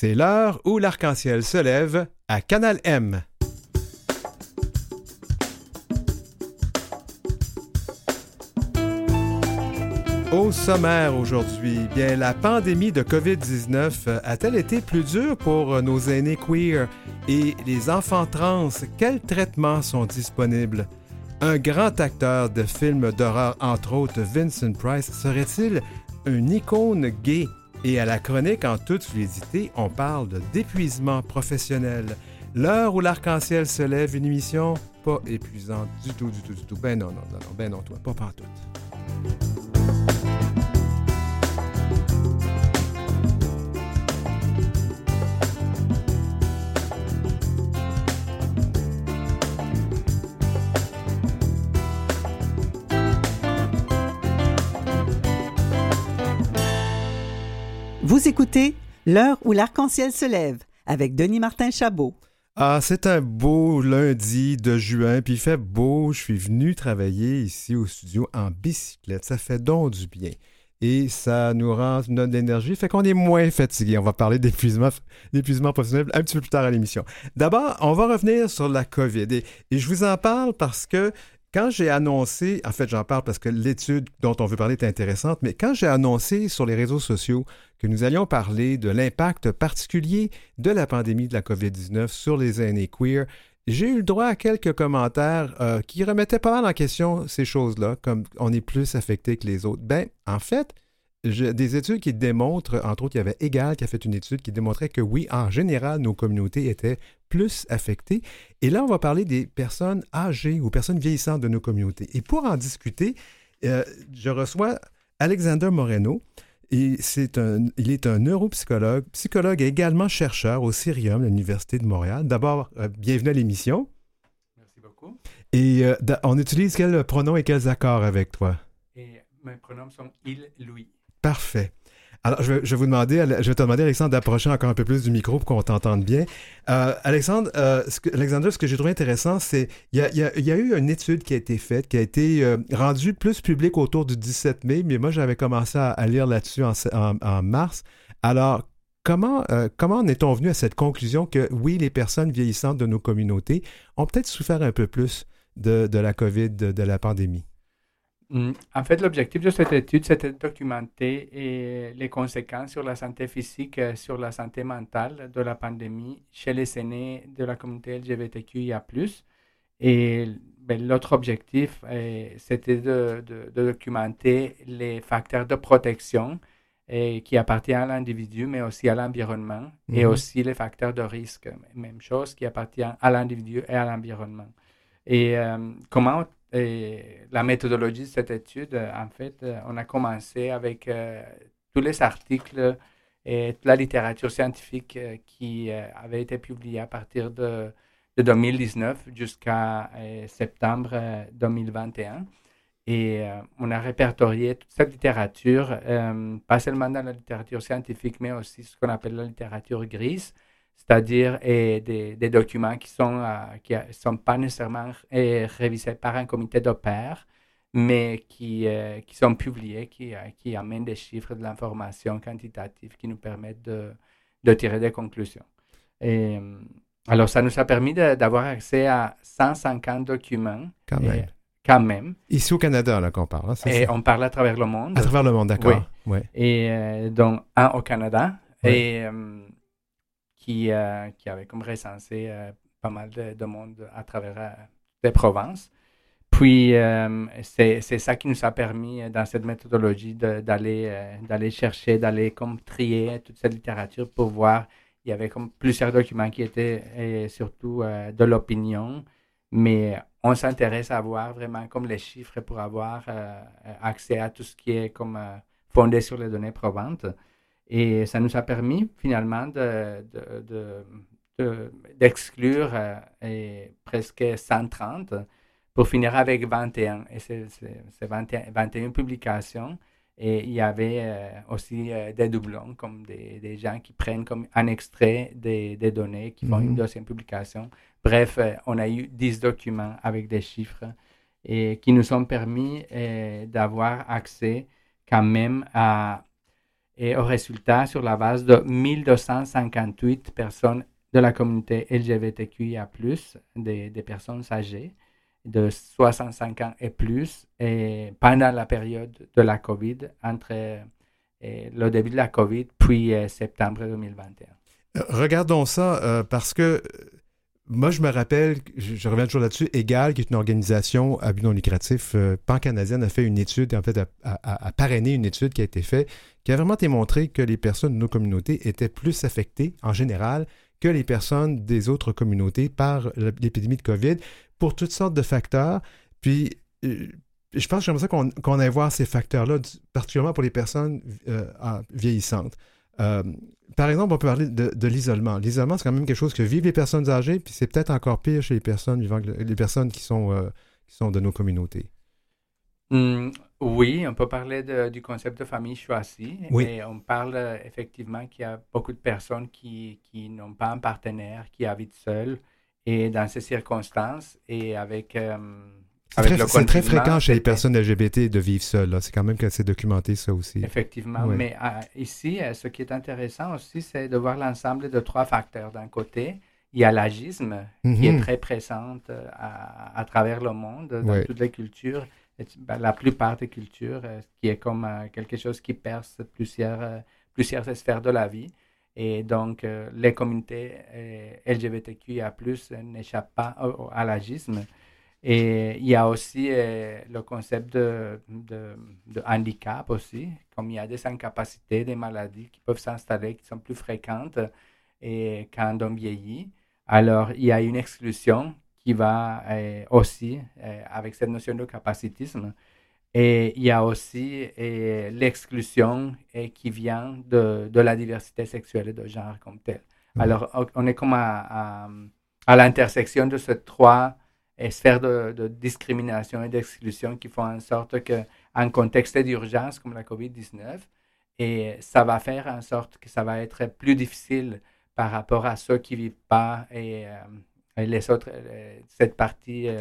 C'est l'heure où l'arc-en-ciel se lève à Canal M. Au sommaire aujourd'hui, bien la pandémie de COVID-19 a-t-elle été plus dure pour nos aînés queer et les enfants trans? Quels traitements sont disponibles? Un grand acteur de films d'horreur, entre autres Vincent Price, serait-il une icône gay? Et à la chronique en toute fluidité, on parle d'épuisement professionnel. L'heure où l'arc-en-ciel se lève, une émission pas épuisante du tout, du tout, du tout. Ben non, non, non, non ben non, toi, pas partout. Écoutez L'heure où l'arc-en-ciel se lève avec Denis Martin Chabot. Ah, c'est un beau lundi de juin, puis il fait beau. Je suis venu travailler ici au studio en bicyclette. Ça fait donc du bien. Et ça nous rend notre énergie, fait qu'on est moins fatigué. On va parler d'épuisement, d'épuisement professionnel un petit peu plus tard à l'émission. D'abord, on va revenir sur la COVID. Et, et je vous en parle parce que quand j'ai annoncé, en fait j'en parle parce que l'étude dont on veut parler est intéressante, mais quand j'ai annoncé sur les réseaux sociaux que nous allions parler de l'impact particulier de la pandémie de la COVID-19 sur les aînés queer, j'ai eu le droit à quelques commentaires euh, qui remettaient pas mal en question ces choses-là, comme on est plus affecté que les autres. Ben, en fait, des études qui démontrent, entre autres, il y avait Egal qui a fait une étude qui démontrait que oui, en général, nos communautés étaient plus affectées. Et là, on va parler des personnes âgées ou personnes vieillissantes de nos communautés. Et pour en discuter, euh, je reçois Alexander Moreno. Et c'est un, il est un neuropsychologue, psychologue et également chercheur au Cirium, l'Université de Montréal. D'abord, euh, bienvenue à l'émission. Merci beaucoup. Et euh, on utilise quels pronoms et quels accords avec toi? Et mes pronoms sont il, lui. Parfait. Alors, je vais, vous demander, je vais te demander, Alexandre, d'approcher encore un peu plus du micro pour qu'on t'entende bien. Euh, Alexandre, euh, ce que, Alexandre, ce que j'ai trouvé intéressant, c'est il y, a, eu une étude qui a été faite, qui a été euh, rendue plus publique autour du 17 mai, mais moi, j'avais commencé à, lire là-dessus en, mars. Alors, comment, comment en est-on venu à cette conclusion que, oui, les personnes vieillissantes de nos communautés ont peut-être souffert un peu plus de, la COVID, de la pandémie? Mm. En fait, l'objectif de cette étude, c'était de documenter les conséquences sur la santé physique, et sur la santé mentale de la pandémie chez les aînés de la communauté LGBTQIA+. Et ben, l'autre objectif, eh, c'était de, documenter les facteurs de protection qui appartiennent à l'individu, mais aussi à l'environnement, et mhm. aussi les facteurs de risque, même chose, qui appartiennent à l'individu et à l'environnement. Et euh, comment et la méthodologie de cette étude, euh, en fait, euh, on a commencé avec euh, tous les articles et toute la littérature scientifique qui avait été publiée à partir de, 2019 jusqu'à septembre 2021. Et on a répertorié toute cette littérature, pas seulement dans la littérature scientifique, mais aussi ce qu'on appelle la littérature grise, c'est-à-dire des, des, documents qui ne sont, euh, qui sont pas nécessairement révisés par un comité de pairs, mais qui, euh, qui sont publiés, qui, euh, qui amènent des chiffres, de l'information quantitative qui nous permettent de, de tirer des conclusions. Et, alors, ça nous a permis d'avoir accès à 150 documents. Quand même. quand même. Ici au Canada, là, qu'on parle. Hein, et on parle à travers le monde. À travers le monde, d'accord. Oui. Et donc, un au Canada. Et qui, euh, qui avait comme recensé euh, pas mal de, monde à travers euh, les provinces. Puis, c'est ça qui nous a permis, dans cette méthodologie, d'aller d'aller chercher, d'aller comme trier toute cette littérature pour voir. Il y avait comme plusieurs documents qui étaient surtout de l'opinion, mais on s'intéresse à voir vraiment comme les chiffres pour avoir accès à tout ce qui est comme fondé sur les données probantes. Et ça nous a permis finalement d'exclure de, euh, presque 130 pour finir avec 21. Et c'est 21, publications. Et il y avait euh, aussi euh, des doublons, comme des, des, gens qui prennent comme un extrait des, des données, qui font une mhm. deuxième publication. Bref, on a eu 10 documents avec des chiffres et qui nous ont permis d'avoir accès quand même à Et au résultat, sur la base de 1258 personnes de la communauté LGBTQIA, des, des personnes âgées de 65 ans et plus, pendant la période de la COVID, entre le début de la COVID puis septembre 2021. Regardons ça parce que moi, je me rappelle, je, reviens toujours là-dessus, EGAL, qui est une organisation à but non lucratif euh, pan-canadienne, a fait une étude, en fait, a, a, parrainé une étude qui a été faite, qui a vraiment démontré que les personnes de nos communautés étaient plus affectées, en général, que les personnes des autres communautés par l'épidémie de COVID, pour toutes sortes de facteurs. Puis, euh, je pense que j'aimerais ça qu'on aille voir ces facteurs-là, particulièrement pour les personnes euh, vieillissantes. Euh, par exemple, on peut parler de, l'isolement. L'isolement, c'est quand même quelque chose que vivent les personnes âgées, puis c'est peut-être encore pire chez les personnes vivant, les personnes qui sont, euh, qui sont de nos communautés. Hum, oui, on peut parler du concept de famille choisie. Oui. on parle euh, effectivement qu'il y a beaucoup de personnes qui, qui n'ont pas un partenaire, qui habitent seules. Et dans ces circonstances, et avec c'est très, fréquent chez les personnes LGBT de vivre seules. C'est quand même assez documenté, ça aussi. Effectivement. Mais euh, ici, euh, ce qui est intéressant aussi, c'est de voir l'ensemble de trois facteurs. D'un côté, il y a l'agisme qui est mhm. très présent euh, à, travers le monde, dans toutes les cultures, ben, la plupart des cultures, qui est comme quelque chose qui perce plusieurs, plusieurs sphères de la vie. Et donc, les communautés LGBTQIA+, n'échappent pas à l'agisme. Et il y a aussi euh, le concept de, de, handicap aussi, comme il y a des incapacités, des maladies qui peuvent s'installer, qui sont plus fréquentes et quand on vieillit. Alors, il y a une exclusion qui va euh, aussi euh, avec cette notion de capacitisme. Et il y a aussi l'exclusion qui vient de, de, la diversité sexuelle et de genre comme tel. Mmh. Alors, on est comme à, à, à l'intersection de ces trois et sphères de, discrimination et d'exclusion qui font en sorte qu'en contexte d'urgence comme la COVID-19, et ça va faire en sorte que ça va être plus difficile par rapport à ceux qui ne vivent pas et, euh, les autres, euh, cette partie, euh,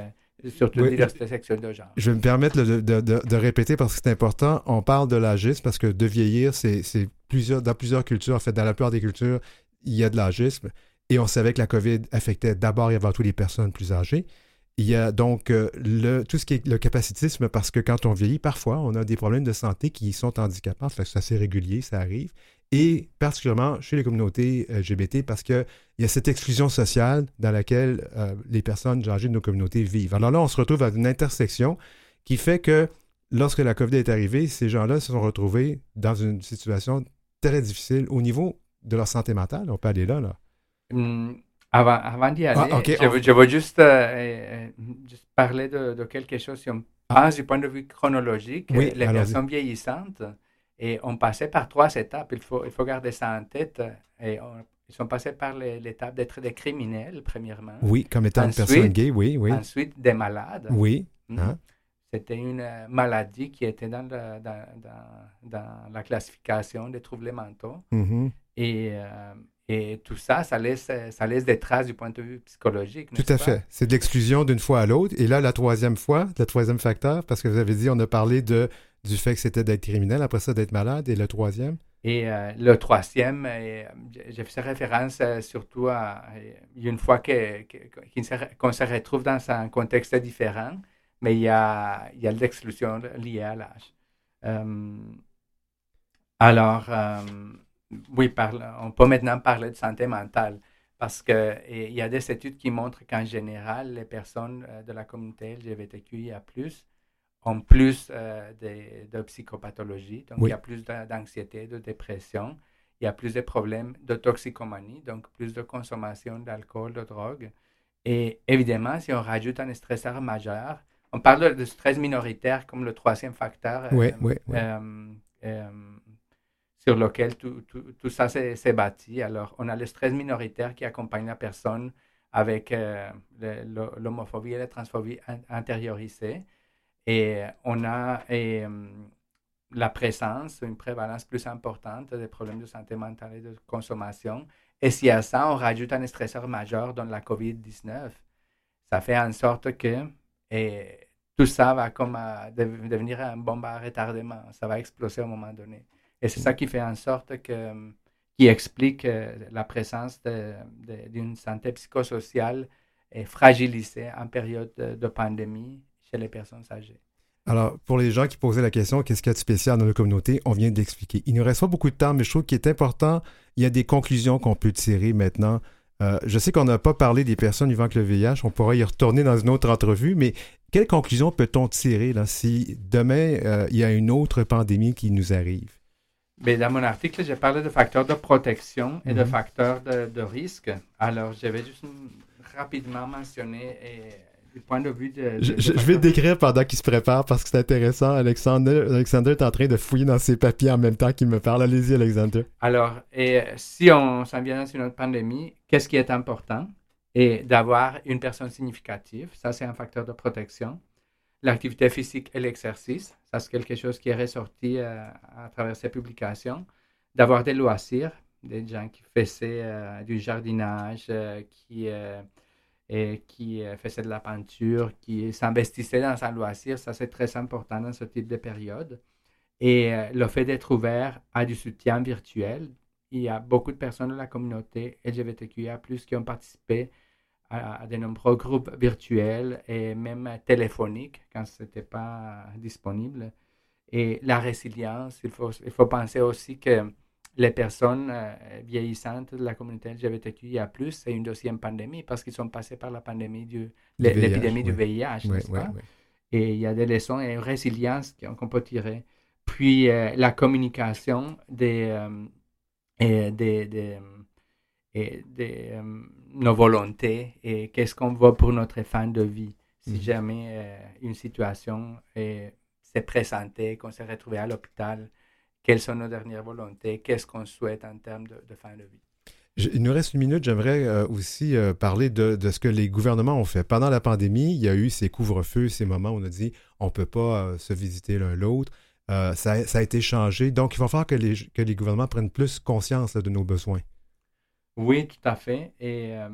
surtout oui, diversité sexuelle de genre. Je vais me permettre de, de, de, répéter parce que c'est important. On parle de l'agisme parce que de vieillir, c'est plusieurs, dans plusieurs cultures, en fait, dans la plupart des cultures, il y a de l'agisme. Et on savait que la COVID affectait d'abord et avant tout les personnes plus âgées. Il y a donc euh, le, tout ce qui est le capacitisme, parce que quand on vieillit, parfois, on a des problèmes de santé qui sont handicapants. C'est assez régulier, ça arrive. Et particulièrement chez les communautés LGBT, parce qu'il y a cette exclusion sociale dans laquelle euh, les personnes âgées de nos communautés vivent. Alors là, on se retrouve à une intersection qui fait que lorsque la COVID est arrivée, ces gens-là se sont retrouvés dans une situation très difficile au niveau de leur santé mentale. On peut aller là, là. Hum, avant, avant d'y aller, ah, je, veux, juste, euh, euh, juste parler de, de, quelque chose. Si on pense du point de vue chronologique, les personnes vieillissantes, et on passait par trois étapes. Il faut, il faut garder ça en tête. Et ils sont passés par l'étape d'être des criminels, premièrement. Oui, comme étant une personne gay, oui, oui. Ensuite, des malades. Oui. Hmm. Hein. C'était une euh, maladie qui était dans, dans, dans, dans, la classification des troubles mentaux. Mm-hmm. Et et tout ça, ça laisse, ça laisse des traces du point de vue psychologique. Tout à fait. C'est de l'exclusion d'une fois à l'autre. Et là, la troisième fois, le troisième facteur, parce que vous avez dit, on a parlé de, du fait que c'était d'être criminel, après ça, d'être malade. Et le troisième? Et euh, le troisième, euh, j'ai fait référence euh, surtout à une fois qu'on se retrouve dans un contexte différent, mais il y a, il y a l'exclusion liée à l'âge. alors, oui, on peut maintenant parler de santé mentale parce qu'il y a des études qui montrent qu'en général, les personnes euh, de la communauté LGBTQIA, ont plus euh, de, psychopathologie, donc il y a plus d'anxiété, de dépression, il y a plus de problèmes de toxicomanie, donc plus de consommation d'alcool, de drogue. Et évidemment, si on rajoute un stresseur majeur, on parle de stress minoritaire comme le troisième facteur. Oui, oui, oui sur lequel tout, tout, ça s'est bâti. Alors, on a le stress minoritaire qui accompagne la personne avec euh, l'homophobie et la transphobie intériorisée. Et on a euh, la présence, une prévalence plus importante des problèmes de santé mentale et de consommation. Et si à ça, on rajoute un stresseur majeur dans la COVID-19, ça fait en sorte que tout ça va comme devenir un bombe à retardement. Ça va exploser à un moment donné. Et c'est ça qui fait en sorte que, qui explique euh, la présence d'une santé psychosociale fragilisée en période de, pandémie chez les personnes âgées. Alors, pour les gens qui posaient la question, qu'est-ce qu'il y a de spécial dans la communauté, on vient d'expliquer. Il ne reste pas beaucoup de temps, mais je trouve qu'il est important, il y a des conclusions qu'on peut tirer maintenant. Euh, je sais qu'on n'a pas parlé des personnes vivant avec le VIH, on pourra y retourner dans une autre entrevue, mais quelle conclusion peut-on tirer si demain euh, il y a une autre pandémie qui nous arrive? Bien, dans mon article, j'ai parlé de facteurs de protection et de mhm. facteurs de, risque. Alors, je vais juste rapidement mentionner du point de vue de... je, vais décrire pendant qu'il se prépare parce que c'est intéressant. Alexander, Alexander est en train de fouiller dans ses papiers en même temps qu'il me parle. Allez-y, Alexander. Alors, et si on s'en vient dans une autre pandémie, qu'est-ce qui est important? et d'avoir une personne significative. Ça, c'est un facteur de protection. L'activité physique et l'exercice, ça, c'est quelque chose qui est ressorti euh, à travers ces publications. D'avoir des loisirs, des gens qui faisaient euh, du jardinage, euh, qui, qui faisaient de la peinture, qui s'investissaient dans un loisir, ça, c'est très important dans ce type de période. Et le fait d'être ouvert à du soutien virtuel, il y a beaucoup de personnes de la communauté LGBTQIA+, qui ont participé à, de nombreux groupes virtuels et même téléphoniques quand ce n'était pas disponible. Et la résilience, il faut, il faut penser aussi que les personnes euh, vieillissantes de la communauté LGBTQIA+, c'est une deuxième pandémie parce qu'ils sont passés par la pandémie du, l'épidémie du VIH, Et il y a des leçons et une résilience qu'on peut tirer. Puis euh, la communication des, euh, et des, des, et des nos volontés et qu'est-ce qu'on veut pour notre fin de vie. Si mhm. jamais euh, une situation s'est présentée, qu'on s'est retrouvé à l'hôpital, quelles sont nos dernières volontés, qu'est-ce qu'on souhaite en termes de, fin de vie? Il nous reste une minute. J'aimerais euh, aussi euh, parler de, ce que les gouvernements ont fait. Pendant la pandémie, il y a eu ces couvre-feux, ces moments où on a dit on ne peut pas se visiter l'un l'autre. Ça, a été changé. Donc, il va falloir que les, que les gouvernements prennent plus conscience de nos besoins. Oui, tout à fait. Et euh,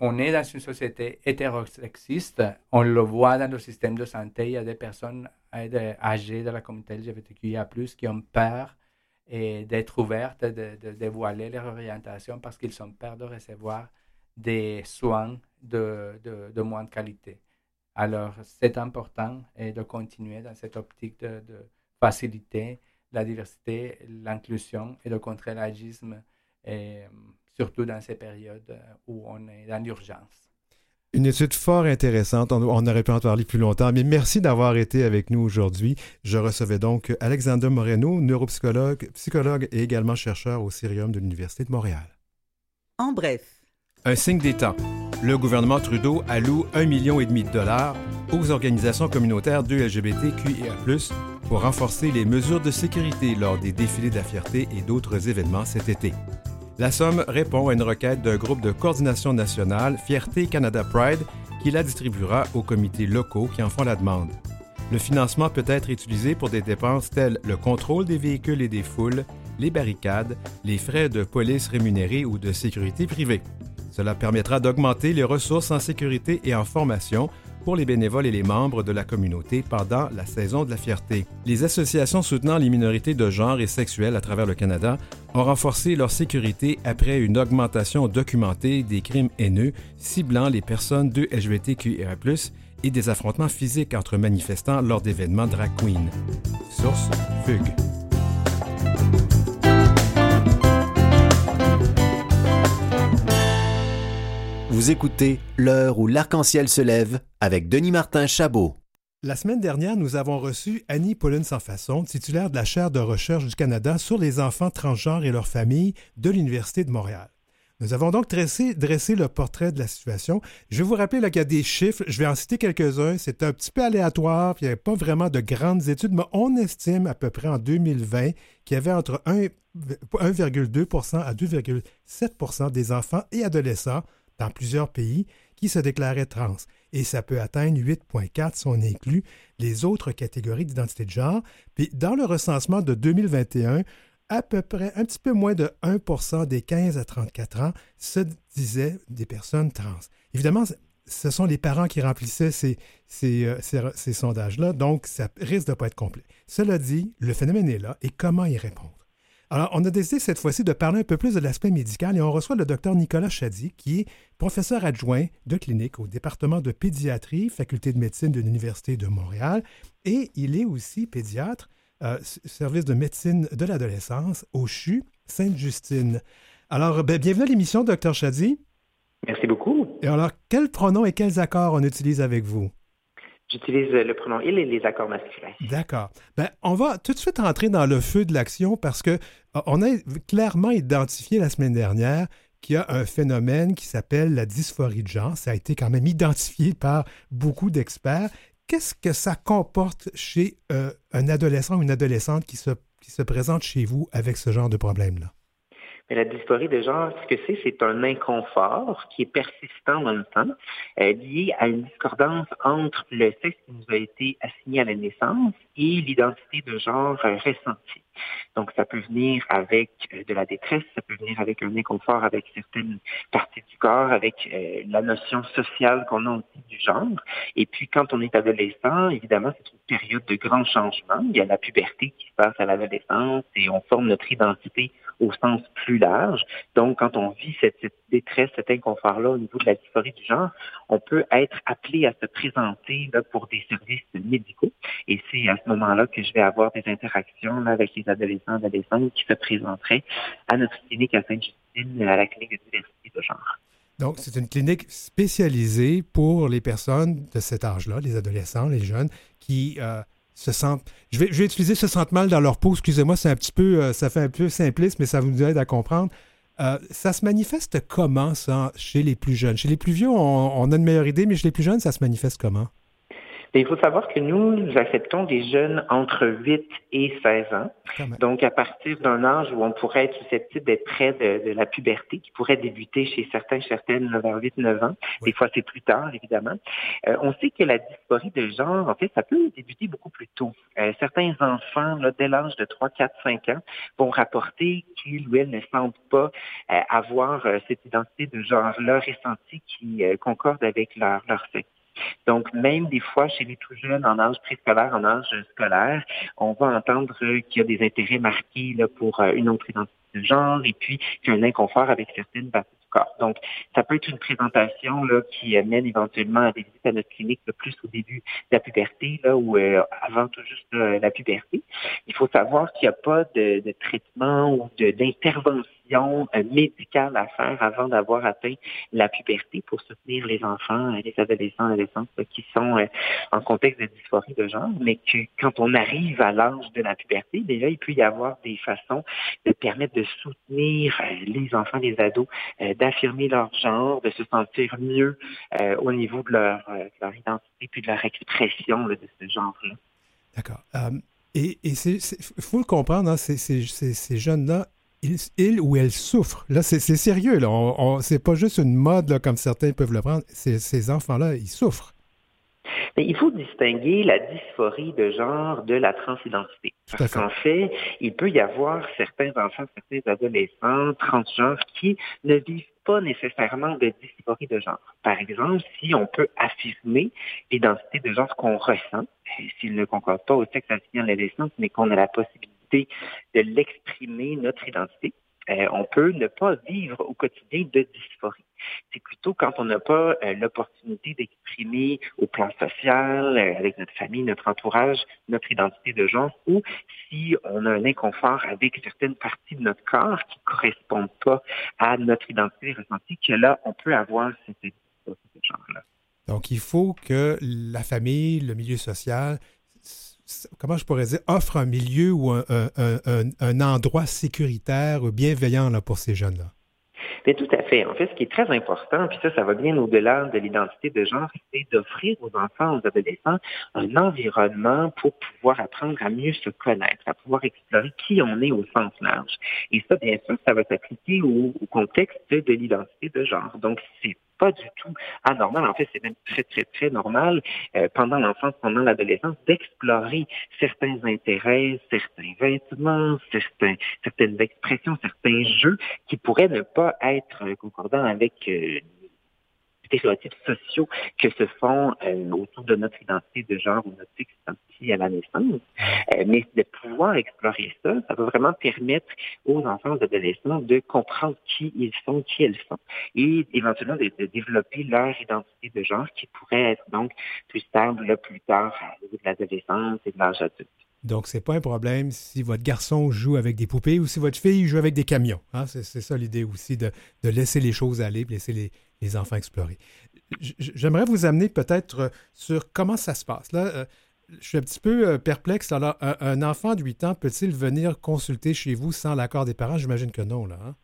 on est dans une société hétérosexiste. On le voit dans le système de santé. Il y a des personnes euh, âgées de la communauté LGBTQIA, qui ont peur d'être ouvertes, de, dévoiler leur orientation parce qu'ils ont peur de recevoir des soins de, moins de qualité. Alors, c'est important de continuer dans cette optique de, faciliter la diversité, l'inclusion et de contrer l'agisme et, surtout dans ces périodes euh, où on est dans l'urgence. Une étude fort intéressante. On, aurait pu en parler plus longtemps, mais merci d'avoir été avec nous aujourd'hui. Je recevais donc Alexander Moreno, neuropsychologue, psychologue et également chercheur au Cirium de l'Université de Montréal. En bref. Un signe des temps. Le gouvernement Trudeau alloue un million et demi de dollars aux organisations communautaires de LGBTQIA+, pour renforcer les mesures de sécurité lors des défilés de la fierté et d'autres événements cet été. La somme répond à une requête d'un groupe de coordination nationale, Fierté Canada Pride, qui la distribuera aux comités locaux qui en font la demande. Le financement peut être utilisé pour des dépenses telles le contrôle des véhicules et des foules, les barricades, les frais de police rémunérés ou de sécurité privée. Cela permettra d'augmenter les ressources en sécurité et en formation pour les bénévoles et les membres de la communauté pendant la saison de la fierté. Les associations soutenant les minorités de genre et sexuelles à travers le Canada ont renforcé leur sécurité après une augmentation documentée des crimes haineux ciblant les personnes de LGBTQIA+, et des affrontements physiques entre manifestants lors d'événements drag queen. Source Fugue. Vous écoutez L'heure où l'arc-en-ciel se lève avec Denis Martin Chabot. La semaine dernière, nous avons reçu Annie Pauline Sans-Façon, titulaire de la chaire de recherche du Canada sur les enfants transgenres et leurs familles de l'Université de Montréal. Nous avons donc dressé, le portrait de la situation. Je vais vous rappeler qu'il y a des chiffres, je vais en citer quelques-uns. C'est un petit peu aléatoire, il n'y avait pas vraiment de grandes études, mais on estime à peu près en 2020 qu'il y avait entre 1,2% à 2,7 des enfants et adolescents dans plusieurs pays qui se déclaraient trans. Et ça peut atteindre 8,4 si on inclut les autres catégories d'identité de genre. Puis dans le recensement de 2021, à peu près un petit peu moins de 1% des 15 à 34 ans se disaient des personnes trans. Évidemment, ce sont les parents qui remplissaient ces, ces sondages-là, donc ça risque de ne pas être complet. Cela dit, le phénomène est là et comment y répondre? Alors, on a décidé cette fois-ci de parler un peu plus de l'aspect médical et on reçoit le docteur Nicolas Chady, qui est professeur adjoint de clinique au département de pédiatrie, faculté de médecine de l'Université de Montréal, et il est aussi pédiatre, euh, service de médecine de l'adolescence au CHU Sainte-Justine. Alors, ben, bienvenue à l'émission, docteur Chady. Merci beaucoup. Et alors, quels pronoms et quels accords on utilise avec vous? J'utilise le pronom il et les accords masculins. D'accord. Ben, on va tout de suite entrer dans le feu de l'action parce que euh, on a clairement identifié la semaine dernière qu'il y a un phénomène qui s'appelle la dysphorie de genre. Ça a été quand même identifié par beaucoup d'experts. Qu'est-ce que ça comporte chez euh, un adolescent ou une adolescente qui se, qui se présente chez vous avec ce genre de problème-là? Mais la dysphorie de genre, ce que c'est, c'est un inconfort qui est persistant dans le temps, euh, lié à une discordance entre le sexe qui nous a été assigné à la naissance et l'identité de genre euh, ressentie. Donc, ça peut venir avec euh, de la détresse, ça peut venir avec un inconfort avec certaines parties du corps, avec la notion sociale qu'on a aussi du genre. Et puis, quand on est adolescent, évidemment, c'est une période de grands changements. Il y a la puberté qui se passe à l'adolescence et on forme notre identité au sens plus large. Donc, quand on vit cette, détresse, cet inconfort-là au niveau de la dysphorie du genre, on peut être appelé à se présenter pour des services médicaux. Et c'est à ce moment-là que je vais avoir des interactions là, avec les adolescents, adolescentes qui se présenteraient à notre clinique à Sainte-Justine, à la clinique de diversité de genre. Donc, c'est une clinique spécialisée pour les personnes de cet âge-là, les adolescents, les jeunes, qui euh, Je vais, utiliser se sentent mal dans leur peau. Excusez-moi, c'est un petit peu, euh, ça fait un peu simpliste, mais ça vous aide à comprendre. Euh, ça se manifeste comment, ça, chez les plus jeunes? Chez les plus vieux, on, a une meilleure idée, mais chez les plus jeunes, ça se manifeste comment? Il faut savoir que nous, nous acceptons des jeunes entre 8 et 16 ans. Donc, à partir d'un âge où on pourrait être susceptible d'être près de, la puberté, qui pourrait débuter chez certains, certaines vers 8-9 ans. Des fois, c'est plus tard, évidemment. Euh, on sait que la dysphorie de genre, en fait, ça peut débuter beaucoup plus tôt. Euh, certains enfants, là, dès l'âge de 3, 4, 5 ans, vont rapporter qu'ils ou elles ne sentent pas euh, avoir cette identité de genre-là ressentie qui concorde avec leur, leur sexe. Donc, même des fois, chez les tout jeunes, en âge préscolaire, en âge scolaire, on va entendre qu'il y a des intérêts marqués là, pour euh, une autre identité de genre et puis qu'il y a un inconfort avec certaines parties du corps. Donc, ça peut être une présentation là, qui mène éventuellement à des visites à notre clinique le plus au début de la puberté là, ou euh, avant tout juste la puberté. Il faut savoir qu'il n'y a pas de, de traitement ou d'intervention euh, médicale à faire avant d'avoir atteint la puberté pour soutenir les enfants, les adolescents, adolescentes qui sont euh, en contexte de dysphorie de genre, mais que quand on arrive à l'âge de la puberté, déjà, il peut y avoir des façons de permettre de soutenir euh, les enfants, les ados, d'affirmer leur genre, de se sentir mieux au niveau de leur, identité puis de leur expression de ce genre-là. D'accord. et il faut le comprendre, hein, ces jeunes-là, il, ou elle souffre. Là, c'est sérieux. Là. C'est pas juste une mode comme certains peuvent le prendre. Ces enfants-là, ils souffrent. Mais il faut distinguer la dysphorie de genre de la transidentité. Parce qu'en fait, il peut y avoir certains enfants, certains adolescents transgenres qui ne vivent pas nécessairement de dysphorie de genre. Par exemple, si on peut affirmer l'identité de genre qu'on ressent, s'il ne concorde pas au sexe assigné à l'adolescence, mais qu'on a la possibilité de l'exprimer, notre identité. Euh, on peut ne pas vivre au quotidien de dysphorie. C'est plutôt quand on n'a pas euh, l'opportunité d'exprimer au plan social, euh, avec notre famille, notre entourage, notre identité de genre, ou si on a un inconfort avec certaines parties de notre corps qui ne correspondent pas à notre identité ressentie, que là, on peut avoir cette dysphorie de genre-là. Donc, il faut que la famille, le milieu social comment je pourrais dire, offre un milieu ou un, endroit sécuritaire ou bienveillant là, pour ces jeunes-là? Mais tout à fait. En fait, ce qui est très important, puis ça, ça va bien au-delà de l'identité de genre, c'est d'offrir aux enfants, aux adolescents, un environnement pour pouvoir apprendre à mieux se connaître, à pouvoir explorer qui on est au sens large. Et ça, bien sûr, ça va s'appliquer au, au contexte de l'identité de genre. Donc, c'est pas du tout anormal. En fait, c'est même très, très, très normal euh, pendant l'enfance, pendant l'adolescence, d'explorer certains intérêts, certains vêtements, certains, certaines expressions, certains jeux qui pourraient ne pas être concordants avec euh, stéréotypes sociaux que se font autour de notre identité de genre ou notre sexe à la naissance. mais de pouvoir explorer ça, ça va vraiment permettre aux enfants et aux adolescents de comprendre qui ils sont, qui elles sont, et éventuellement de, développer leur identité de genre qui pourrait être donc plus stable plus tard au niveau de l'adolescence et de l'âge adulte. Donc, c'est pas un problème si votre garçon joue avec des poupées ou si votre fille joue avec des camions. Hein? C'est, ça l'idée aussi, de, laisser les choses aller, de laisser les, enfants explorer. J'aimerais vous amener peut-être sur comment ça se passe. Là, euh, je suis un petit peu euh, perplexe. Alors, un, enfant de 8 ans peut-il venir consulter chez vous sans l'accord des parents? J'imagine que non, là. Hein?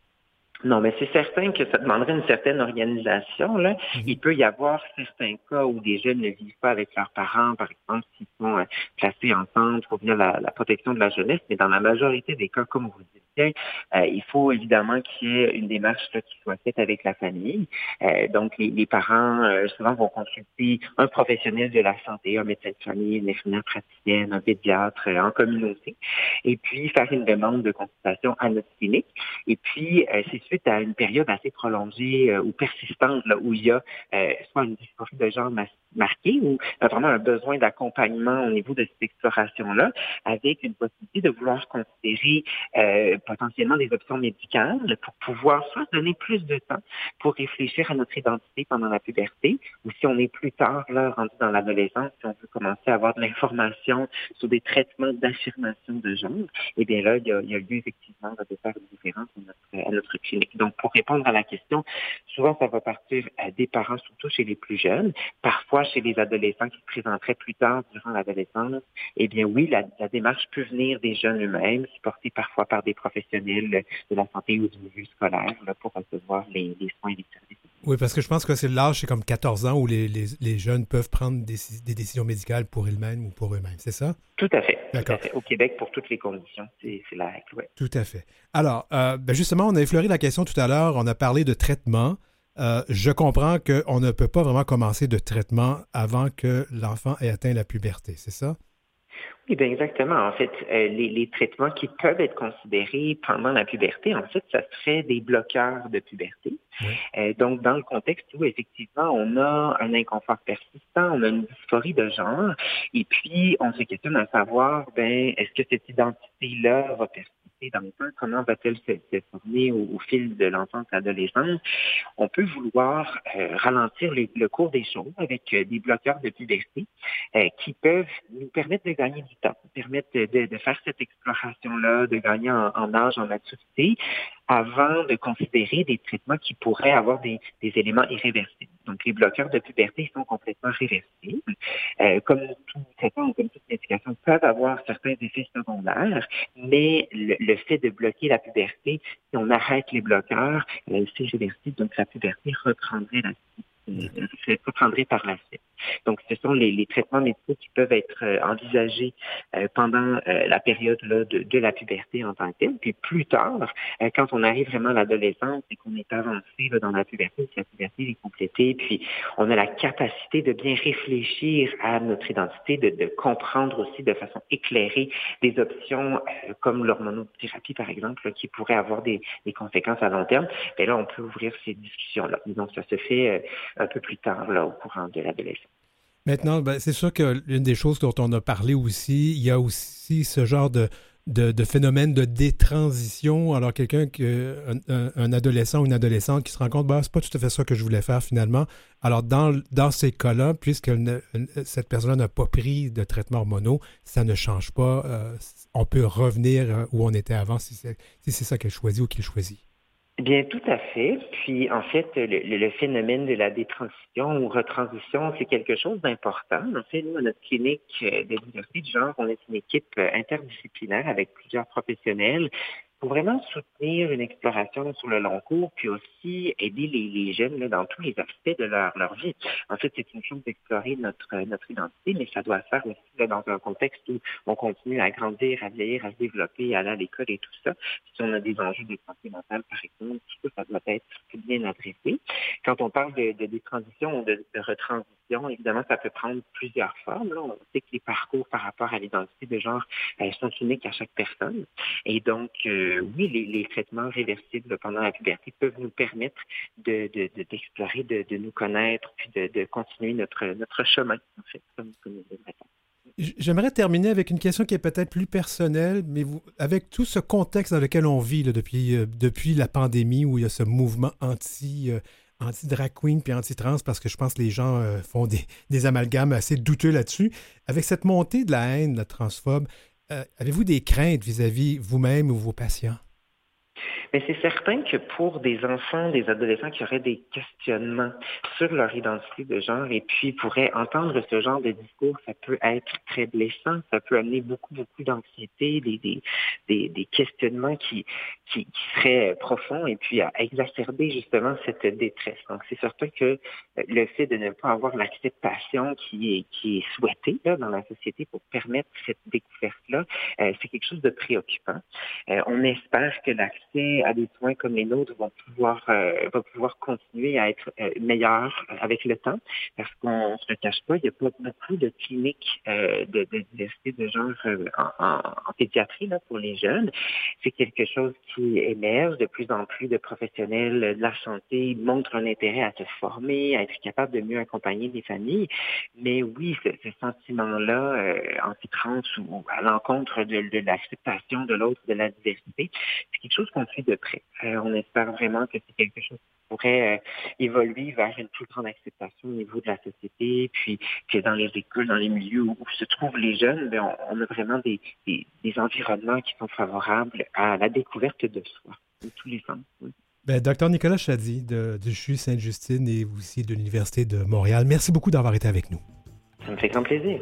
Non, mais c'est certain que ça demanderait une certaine organisation. Là. Mhm. Il peut y avoir certains cas où des jeunes ne vivent pas avec leurs parents, par exemple, s'ils sont euh, placés en centre pour bien la, la, protection de la jeunesse, mais dans la majorité des cas, comme vous dites bien, euh, il faut évidemment qu'il y ait une démarche qui soit faite avec la famille. Euh, donc, les, parents, souvent, vont consulter un professionnel de la santé, un médecin de famille, une infirmière praticienne, un pédiatre en communauté, et puis faire une demande de consultation à notre clinique. Et puis, c'est à une période assez prolongée euh, ou persistante là, où il y a euh, soit une dysphorie de genre marquée ou vraiment un besoin d'accompagnement au niveau de cette exploration-là, avec une possibilité de vouloir considérer euh, potentiellement des options médicales pour pouvoir soit donner plus de temps pour réfléchir à notre identité pendant la puberté, ou si on est plus tard là rendu dans l'adolescence, si on veut commencer à avoir de l'information sur des traitements d'affirmation de genre, eh bien là, il y a, il y a lieu effectivement de faire une différence à notre, à notre donc, pour répondre à la question, souvent, ça va partir des parents, surtout chez les plus jeunes. Parfois, chez les adolescents qui se présenteraient plus tard durant l'adolescence, eh bien oui, la, démarche peut venir des jeunes eux-mêmes, supportée parfois par des professionnels de la santé ou du milieu scolaire pour recevoir les, soins et les services. Oui, parce que je pense que c'est l'âge, c'est comme 14 ans où les, jeunes peuvent prendre des, décisions médicales pour eux-mêmes ou pour eux-mêmes, c'est ça? Tout à fait. D'accord. Au Québec, pour toutes les conditions, c'est la règle, oui. Tout à fait. Alors, euh, ben justement, on a effleuré la question tout à l'heure, on a parlé de traitement. Euh, je comprends qu'on ne peut pas vraiment commencer de traitement avant que l'enfant ait atteint la puberté, c'est ça? Oui, bien exactement. En fait, euh, les, traitements qui peuvent être considérés pendant la puberté, en fait, ça serait des bloqueurs de puberté. Euh, donc, dans le contexte où effectivement on a un inconfort persistant, on a une dysphorie de genre, et puis on se questionne à savoir, ben, est-ce que cette identité-là va persister? Dans le temps, comment va-t-elle se, former au, fil de l'enfance et l'adolescence, on peut vouloir euh, ralentir le cours des choses avec euh, des bloqueurs de puberté euh, qui peuvent nous permettre de gagner du temps, permettre de, faire cette exploration-là, de gagner en, âge, en maturité, avant de considérer des traitements qui pourraient avoir des, éléments irréversibles. Donc, les bloqueurs de puberté sont complètement réversibles. comme tout traitement comme toute médication, peuvent avoir certains effets secondaires, mais le, le fait de bloquer la puberté, si on arrête les bloqueurs, c'est réversible, donc la puberté reprendrait reprendrait par la suite. Donc, ce sont les, traitements médicaux qui peuvent être euh, envisagés euh, pendant euh, la période là, de, la puberté en tant que telle. Puis plus tard, quand on arrive vraiment à l'adolescence et qu'on est avancé dans la puberté, si la puberté est complétée, puis on a la capacité de bien réfléchir à notre identité, de, comprendre aussi de façon éclairée des options comme l'hormonothérapie, par exemple, qui pourraient avoir des, conséquences à long terme, et là, on peut ouvrir ces discussions-là. Donc, ça se fait un peu plus tard, là, au courant de l'adolescence. Maintenant, ben, c'est sûr que l'une des choses dont on a parlé aussi, il y a aussi ce genre de, de, phénomène de détransition. Alors, quelqu'un, un, adolescent ou une adolescente qui se rend compte, bah, c'est pas tout à fait ça que je voulais faire finalement. Alors, dans, dans ces cas-là, puisque cette personne n'a pas pris de traitement hormonaux, ça ne change pas. Euh, on peut revenir euh, où on était avant si c'est si ça qu'elle choisit ou qu'il choisit. Bien, tout à fait. Puis, en fait, le, phénomène de la détransition ou retransition, c'est quelque chose d'important. En fait, nous, à notre clinique euh, de diversité du genre, on est une équipe euh, interdisciplinaire avec plusieurs professionnels vraiment soutenir une exploration sur le long cours, puis aussi aider les, jeunes dans tous les aspects de leur, leur vie. En fait, c'est une chose d'explorer notre, notre identité, mais ça doit se faire aussi dans un contexte où on continue à grandir, à vieillir, à se développer, à aller à l'école et tout ça. Si on a des enjeux de santé mentale, par exemple, tout ça, ça doit être bien adressé. quand on parle de, de, transitions ou de, de, retransition, évidemment, ça peut prendre plusieurs formes. Là. On sait que les parcours par rapport à l'identité de genre elles sont uniques à chaque personne. Et donc, euh, oui, les, traitements réversibles pendant la puberté peuvent nous permettre d'explorer, de, de, nous connaître, puis de, continuer notre, notre chemin, en fait, comme, J'aimerais terminer avec une question qui est peut-être plus personnelle, mais vous, avec tout ce contexte dans lequel on vit depuis, euh, depuis la pandémie, où il y a ce mouvement anti, euh, anti-drag queen puis anti-trans, parce que je pense que les gens euh, font des, des, amalgames assez douteux là-dessus, avec cette montée de la haine, la transphobe, avez-vous des craintes vis-à-vis vous-même ou vos patients? Mais c'est certain que pour des enfants, des adolescents qui auraient des questionnements sur leur identité de genre et puis pourraient entendre ce genre de discours, ça peut être très blessant, ça peut amener beaucoup, beaucoup d'anxiété, des, des, des, questionnements qui, qui, qui, seraient profonds et puis à exacerber justement cette détresse. Donc c'est certain que le fait de ne pas avoir l'acceptation qui est, qui est souhaitée là, dans la société pour permettre cette découverte-là, euh, c'est quelque chose de préoccupant. Euh, on espère que l'accès à des soins comme les nôtres vont pouvoir, euh, va pouvoir continuer à être euh, meilleur avec le temps, parce qu'on ne se cache pas, il n'y a pas beaucoup de cliniques euh, de, diversité de genre euh, en, en, pédiatrie là, pour les jeunes. C'est quelque chose qui émerge. De plus en plus de professionnels de la santé montrent un intérêt à se former, à être capable de mieux accompagner les familles. Mais oui, ce, ce sentiment-là, euh, anti-trans ou à l'encontre de, de l'acceptation de l'autre, de la diversité, c'est quelque chose qu'on suit de près. Euh, on espère vraiment que c'est quelque chose qui pourrait euh, évoluer vers une plus grande acceptation au niveau de la société, puis que dans les écoles, dans les milieux où, se trouvent les jeunes, bien, on, a vraiment des, des, des, environnements qui sont favorables à la découverte de soi, de tous les sens. Oui. Ben, Docteur Nicolas Chady de, du CHU Sainte-Justine et aussi de l'Université de Montréal, merci beaucoup d'avoir été avec nous. Ça me fait grand plaisir.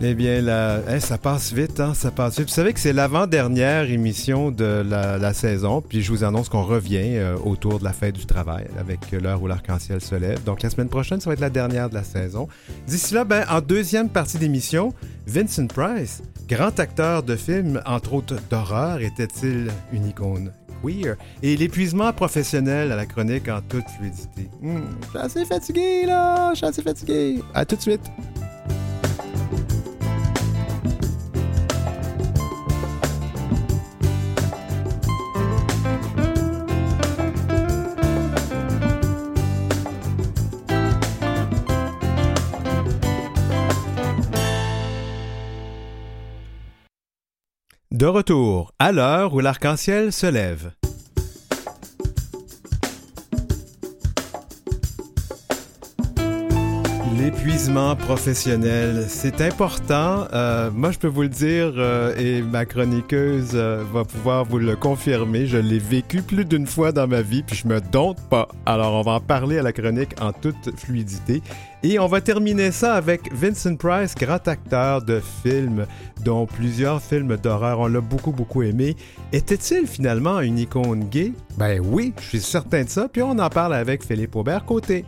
Eh bien, la... ça passe vite, hein? ça passe vite. Vous savez que c'est l'avant-dernière émission de la, saison, puis je vous annonce qu'on revient euh, autour de la fête du travail avec l'heure où l'arc-en-ciel se lève. Donc la semaine prochaine, ça va être la dernière de la saison. D'ici là, ben, en deuxième partie d'émission, Vincent Price, grand acteur de films, entre autres d'horreur, était-il une icône queer? Et l'épuisement professionnel à la chronique en toute fluidité. Hmm, je suis assez fatigué, là! Je suis assez fatigué. À tout de suite! De retour à l'heure où l'arc-en-ciel se lève. L'épuisement professionnel, c'est important. Euh, moi, je peux vous le dire, euh, et ma chroniqueuse euh, va pouvoir vous le confirmer. Je l'ai vécu plus d'une fois dans ma vie, puis je me dompte pas. Alors, on va en parler à la chronique en toute fluidité. Et on va terminer ça avec Vincent Price, grand acteur de films, dont plusieurs films d'horreur. On l'a beaucoup, beaucoup aimé. Était-il finalement une icône gay? Ben oui, je suis certain de ça. Puis on en parle avec Philippe Aubert-Côté.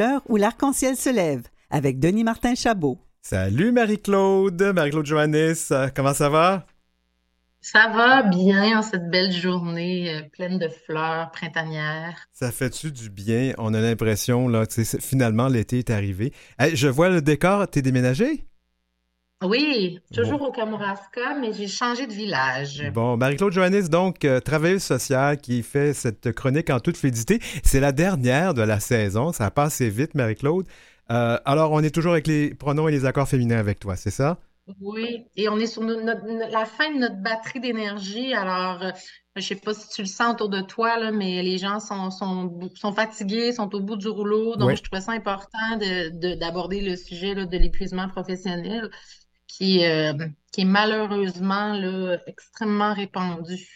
L'heure où l'arc-en-ciel se lève avec Denis Martin Chabot. Salut Marie-Claude, Marie-Claude Johannes, comment ça va? Ça va bien en cette belle journée euh, pleine de fleurs printanières. Ça fait-tu du bien? On a l'impression là, que finalement l'été est arrivé. je vois le décor, t'es déménagé? Oui, toujours au Kamouraska, mais j'ai changé de village. Bon, Marie-Claude Johannes, donc, euh, travailleuse sociale qui fait cette chronique en toute fluidité. C'est la dernière de la saison. Ça a passé vite, Marie-Claude. alors, on est toujours avec les pronoms et les accords féminins avec toi, c'est ça? Oui, et on est sur la fin de notre batterie d'énergie. Alors, je ne sais pas si tu le sens autour de toi, là, mais les gens sont, sont, fatigués, sont au bout du rouleau. Donc, je trouvais ça important d'aborder le sujet de l'épuisement professionnel qui, euh, qui est malheureusement là, extrêmement répandu.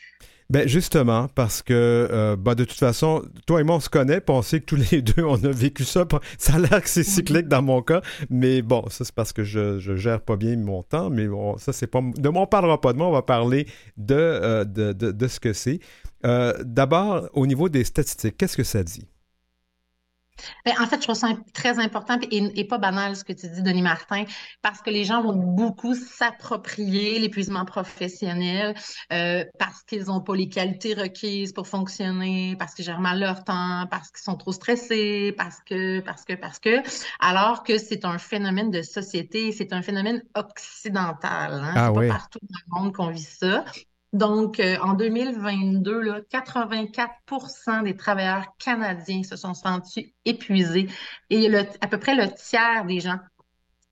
Ben justement, parce que euh, ben, de toute façon, toi et moi, on se connaît, puis on sait que tous les deux, on a vécu ça. Ça a l'air que c'est cyclique dans mon cas, mais bon, ça c'est parce que je, je gère pas bien mon temps, mais bon, ça c'est pas... De moi, on parlera pas de moi, on va parler de, euh, de, de, ce que c'est. Euh, d'abord, au niveau des statistiques, qu'est-ce que ça dit? Ben, en fait, je trouve ça très important et, pas banal ce que tu dis, Denis Martin, parce que les gens vont beaucoup s'approprier l'épuisement professionnel euh, parce qu'ils n'ont pas les qualités requises pour fonctionner, parce qu'ils gèrent mal leur temps, parce qu'ils sont trop stressés, parce que, parce que, parce que, alors que c'est un phénomène de société, c'est un phénomène occidental. Hein? Ah, pas partout dans le monde qu'on vit ça. Donc, euh, en 2022, là, 84% des travailleurs canadiens se sont sentis épuisés et à peu près le tiers des gens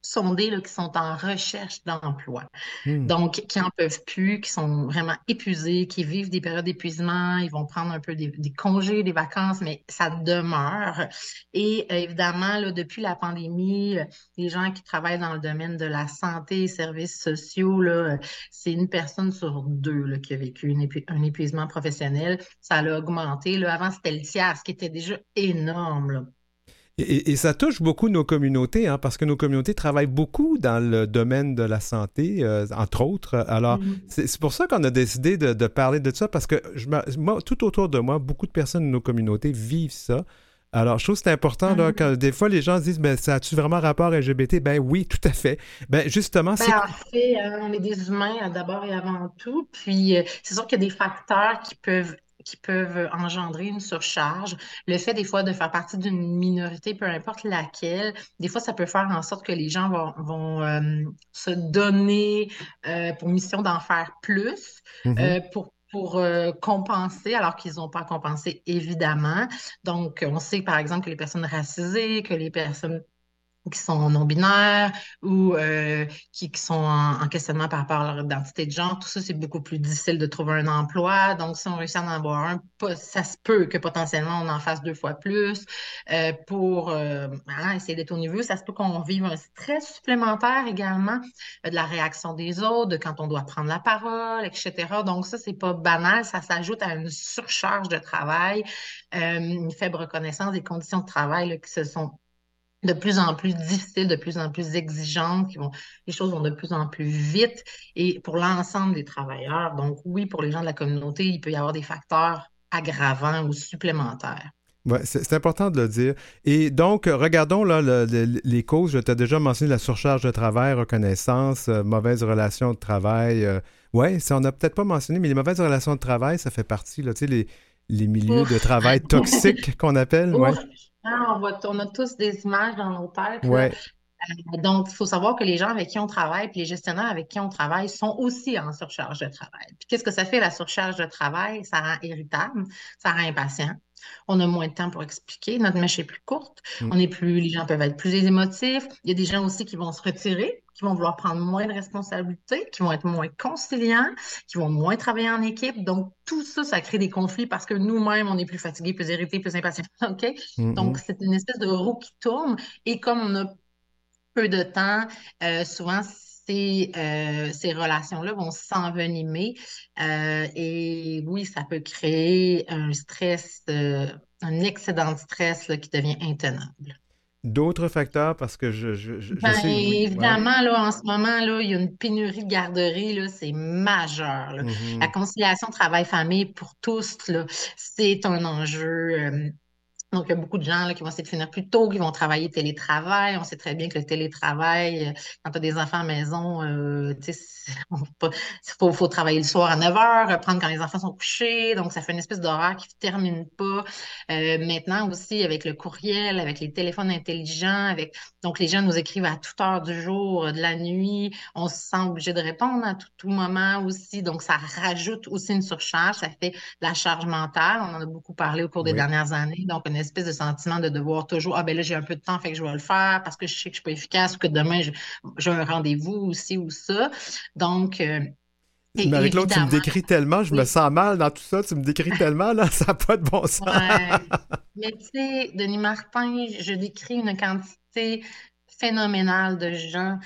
sondés là, qui sont en recherche d'emploi. Hmm. Donc, qui n'en peuvent plus, qui sont vraiment épuisés, qui vivent des périodes d'épuisement, ils vont prendre un peu des, congés, des vacances, mais ça demeure. Et euh, évidemment, là, depuis la pandémie, euh, les gens qui travaillent dans le domaine de la santé et services sociaux, là, euh, c'est une personne sur deux là, qui a vécu un épuisement professionnel. Ça a augmenté. Là. Avant, c'était le tiers, ce qui était déjà énorme. Et, ça touche beaucoup nos communautés, hein, parce que nos communautés travaillent beaucoup dans le domaine de la santé, euh, entre autres. Alors, mm-hmm. c'est pour ça qu'on a décidé de, parler de ça, parce que je, moi, tout autour de moi, beaucoup de personnes de nos communautés vivent ça. Alors, je trouve que c'est important, là, mm-hmm. quand des fois les gens se disent, mais ça a-tu vraiment rapport LGBT? Ben oui, tout à fait. Ben justement, c'est. Ben, en fait, euh, on est des humains euh, d'abord et avant tout. Puis, c'est sûr qu'il y a des facteurs qui peuvent qui peuvent engendrer une surcharge. Le fait des fois de faire partie d'une minorité, peu importe laquelle, des fois ça peut faire en sorte que les gens vont, euh, se donner euh, pour mission d'en faire plus, mm-hmm. euh, pour pour compenser alors qu'ils n'ont pas compensé, évidemment. Donc, on sait par exemple que les personnes racisées, que les personnes qui sont non-binaires ou euh, qui, sont en, questionnement par rapport à leur identité de genre. Tout ça, c'est beaucoup plus difficile de trouver un emploi. Donc, si on réussit à en avoir un, ça se peut que potentiellement on en fasse deux fois plus. Euh, pour euh, essayer d'être au niveau, ça se peut qu'on vive un stress supplémentaire également de la réaction des autres, de quand on doit prendre la parole, etc. Donc, ça, c'est pas banal. Ça s'ajoute à une surcharge de travail, une faible reconnaissance des conditions de travail qui se sont de plus en plus difficiles, de plus en plus exigeantes, qui vont, les choses vont de plus en plus vite et pour l'ensemble des travailleurs. Donc oui, pour les gens de la communauté, il peut y avoir des facteurs aggravants ou supplémentaires. Oui, c'est important de le dire. Et donc, regardons là, les causes. Je t'ai déjà mentionné la surcharge de travail, reconnaissance, euh, mauvaise relation de travail. Euh, oui, ça, on n'a peut-être pas mentionné, mais les mauvaises relations de travail, ça fait partie, là, tu sais, les, les milieux de travail toxiques qu'on appelle. Ouais. Ah, on, a tous des images dans nos têtes. Euh, donc, il faut savoir que les gens avec qui on travaille, puis les gestionnaires avec qui on travaille sont aussi en surcharge de travail. Puis qu'est-ce que ça fait, la surcharge de travail? Ça rend irritable, ça rend impatient. On a moins de temps pour expliquer, notre mèche est plus courte, mm. on est plus, les gens peuvent être plus émotifs. Il y a des gens aussi qui vont se retirer, qui vont vouloir prendre moins de responsabilités, qui vont être moins conciliants, qui vont moins travailler en équipe. Donc, tout ça, ça crée des conflits parce que nous-mêmes, on est plus fatigués, plus irrités, plus impatients. OK? Mm-hmm. Donc, c'est une espèce de roue qui tourne. Et comme on a peu de temps, euh, souvent, ces, euh, ces relations-là vont s'envenimer. Euh, et oui, ça peut créer un stress, un excédent de stress qui devient intenable. D'autres facteurs, parce que je, je, ben, sais, Évidemment, là, en ce moment, là, il y a une pénurie de garderie, c'est majeur. Mm-hmm. La conciliation travail-famille pour tous, c'est un enjeu donc, il y a beaucoup de gens là, qui vont essayer de finir plus tôt, qui vont travailler télétravail. On sait très bien que le télétravail, euh, quand tu as des enfants à la maison, euh, il faut, travailler le soir à 9 heures, reprendre quand les enfants sont couchés. Donc, ça fait une espèce d'horaire qui ne termine pas. Euh, maintenant aussi, avec le courriel, avec les téléphones intelligents, avec donc les gens nous écrivent à toute heure du jour, de la nuit. On se sent obligé de répondre à tout, moment aussi. Donc, ça rajoute aussi une surcharge. Ça fait la charge mentale. On en a beaucoup parlé au cours des dernières années. Donc, une espèce de sentiment de devoir toujours, ah ben là, j'ai un peu de temps, fait que je vais le faire parce que je sais que je suis pas efficace ou que demain, j'ai un rendez-vous aussi ou ça. Donc, euh, mais avec l'autre, tu me décris tellement, je me sens mal dans tout ça, tu me décris tellement, là, ça n'a pas de bon sens. Mais tu sais, Denis Martin, je décris une quantité phénoménale de gens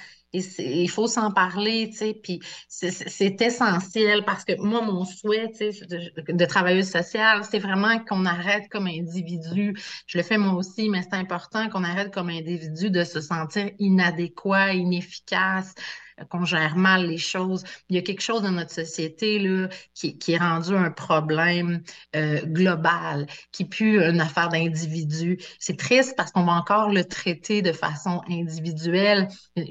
il faut s'en parler, tu sais, puis c'est essentiel parce que moi, mon souhait, tu sais, de, de travailleuse sociale, c'est vraiment qu'on arrête comme individu. Je le fais moi aussi, mais c'est important qu'on arrête comme individu de se sentir inadéquat, inefficace, qu'on gère mal les choses. Il y a quelque chose dans notre société là, qui, qui est rendu un problème euh, global, qui pue une affaire d'individu. C'est triste parce qu'on va encore le traiter de façon individuelle.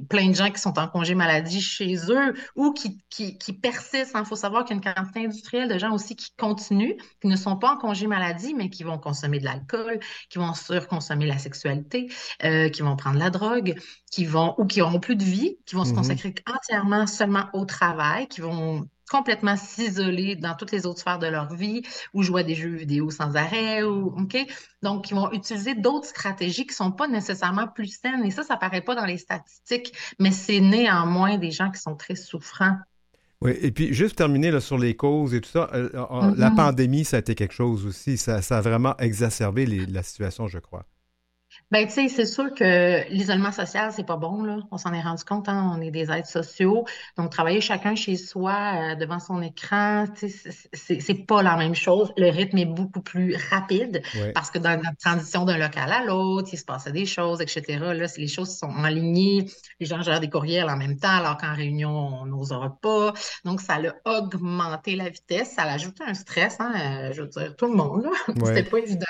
Plein de gens qui sont en congé maladie chez eux ou qui, qui, qui persistent. Il faut savoir qu'il y a une quantité industrielle de gens aussi qui continuent, qui ne sont pas en congé maladie, mais qui vont consommer de l'alcool, qui vont surconsommer la sexualité, euh, qui vont prendre la drogue, qui vont ou qui n'auront plus de vie, qui vont se mm-hmm. Entièrement seulement au travail, qui vont complètement s'isoler dans toutes les autres sphères de leur vie ou jouer à des jeux vidéo sans arrêt ou OK? Donc ils vont utiliser d'autres stratégies qui sont pas nécessairement plus saines et ça ça paraît pas dans les statistiques mais c'est néanmoins des gens qui sont très souffrants oui, et puis juste terminer là, sur les causes et tout ça, euh, euh, la mm-hmm. pandémie, ça a été quelque chose aussi. Ça, a vraiment exacerbé la situation, je crois. Ben, tu sais, c'est sûr que l'isolement social, c'est pas bon, là. On s'en est rendu compte, hein? On est des êtres sociaux. Donc, travailler chacun chez soi, euh, devant son écran, tu sais, c'est pas la même chose. Le rythme est beaucoup plus rapide parce que dans notre transition d'un local à l'autre, il se passait des choses, etc. Là, les choses sont alignées. Les gens gèrent des courriels en même temps, alors qu'en réunion, on n'osera pas. Donc, ça a augmenté la vitesse. Ça a ajouté un stress, hein? Euh, je veux dire, tout le monde, là. C'était pas évident.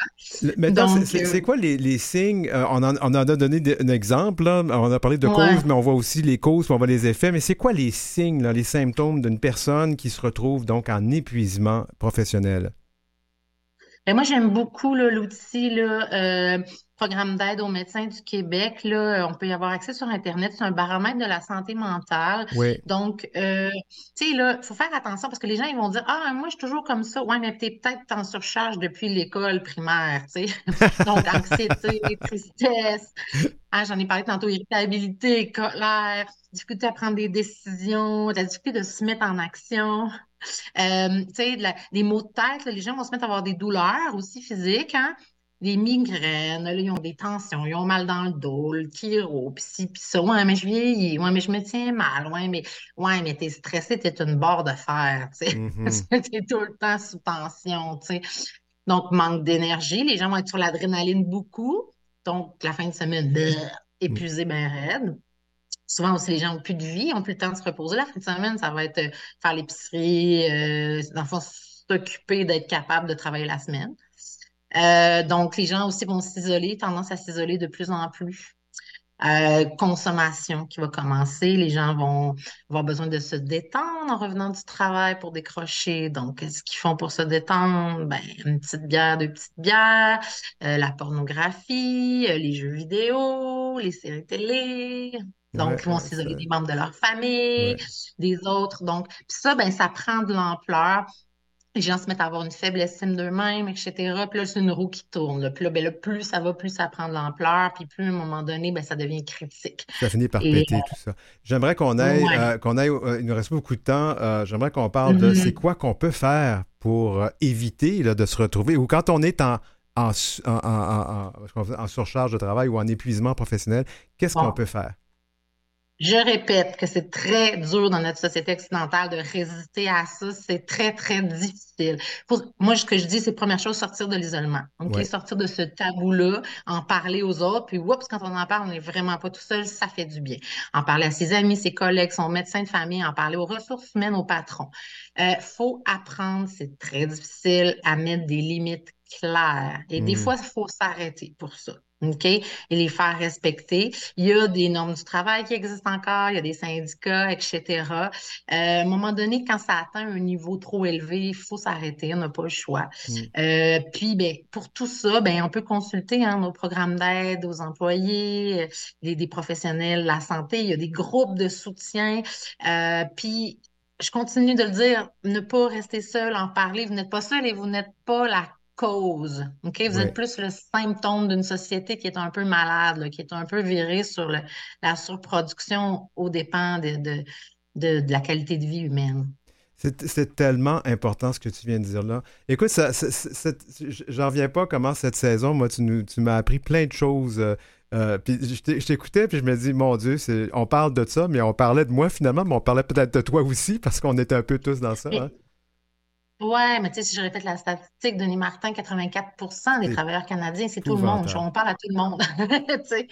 Maintenant, c'est euh, quoi les, les signes euh, on, en, a donné un exemple, on a parlé de causes, mais on voit aussi les causes, puis on voit les effets. Mais c'est quoi les signes, les symptômes d'une personne qui se retrouve donc en épuisement professionnel? Ben, moi, j'aime beaucoup l'outil euh, Programme d'aide aux médecins du Québec. Là, on peut y avoir accès sur Internet. C'est un baromètre de la santé mentale. Oui. Donc, euh, tu sais, là, il faut faire attention parce que les gens, ils vont dire Ah, moi, je suis toujours comme ça. Ouais, mais tu es peut-être en surcharge depuis l'école primaire, tu sais. Donc, anxiété, tristesse. Ah, j'en ai parlé tantôt, irritabilité, colère, difficulté à prendre des décisions, la difficulté de se mettre en action. Euh, tu sais, des maux de tête, les gens vont se mettre à avoir des douleurs aussi physiques, hein? des migraines, là, ils ont des tensions, ils ont mal dans le dos, le chiro, puis ci, puis ça. Ouais, mais je vieillis, ouais, mais je me tiens mal, ouais, mais ouais, mais t'es stressé, t'es une barre de fer, tu sais. Mm-hmm. t'es tout le temps sous tension, tu sais. Donc, manque d'énergie, les gens vont être sur l'adrénaline beaucoup. Donc, la fin de semaine, mm. épuisé, bien raide. Souvent aussi, les gens n'ont plus de vie, n'ont plus le temps de se reposer. La fin de semaine, ça va être euh, faire l'épicerie, euh, dans le fond, s'occuper d'être capable de travailler la semaine. Euh, donc, les gens aussi vont s'isoler, tendance à s'isoler de plus en plus. consommation qui va commencer. Les gens vont avoir besoin de se détendre en revenant du travail pour décrocher. Donc, qu'est-ce qu'ils font pour se détendre? Ben, une petite bière, deux petites bières, la pornographie, les jeux vidéo, les séries télé, donc, ils vont s'isoler des membres de leur famille, des autres. Donc, puis ça, ben, ça prend de l'ampleur. Les gens se mettent à avoir une faible estime d'eux-mêmes, etc. Puis là, c'est une roue qui tourne. Puis là, ben, plus ça va, plus ça prend de l'ampleur. Puis plus, à un moment donné, ben, ça devient critique. Ça finit par péter, tout ça. J'aimerais qu'on aille, euh, qu'on aille euh, il nous reste beaucoup de temps. Euh, j'aimerais qu'on parle de mm-hmm. c'est quoi qu'on peut faire pour éviter là, de se retrouver, ou quand on est en, en, en, surcharge de travail ou en épuisement professionnel, qu'est-ce qu'on peut faire? Je répète que c'est très dur dans notre société occidentale de résister à ça. C'est très, très difficile. moi, ce que je dis, c'est première chose, sortir de l'isolement. OK? Sortir de ce tabou-là, en parler aux autres. Puis, oups, quand on en parle, on n'est vraiment pas tout seul. Ça fait du bien. En parler à ses amis, ses collègues, son médecin de famille, en parler aux ressources humaines, aux patrons. Euh, faut apprendre, c'est très difficile, à mettre des limites claires. Et des mmh. fois, il faut s'arrêter pour ça. OK? Et les faire respecter. Il y a des normes du travail qui existent encore, il y a des syndicats, etc. Euh, à un moment donné, quand ça atteint un niveau trop élevé, il faut s'arrêter, on n'a pas le choix. Mm. Euh, puis, ben, pour tout ça, ben, on peut consulter hein, nos programmes d'aide aux employés, des, des professionnels la santé, il y a des groupes de soutien. Euh, puis, je continue de le dire, ne pas rester seul, en parler. Vous n'êtes pas seul et vous n'êtes pas la cause. OK? Vous êtes plus le symptôme d'une société qui est un peu malade, qui est un peu virée sur la surproduction aux dépens de, de, la qualité de vie humaine. C'est tellement important ce que tu viens de dire là. Écoute, ça, j'en reviens pas comment cette saison, moi, tu, tu m'as appris plein de choses. Euh, euh, puis je t'écoutais, puis je me dis, mon Dieu, on parle de ça, mais on parlait de moi finalement, mais on parlait peut-être de toi aussi, parce qu'on était un peu tous dans ça. Hein. Ouais, mais tu sais, si je répète la statistique, Denis Martin, 84% des travailleurs canadiens, c'est tout le monde. On parle à tout le monde. tu sais.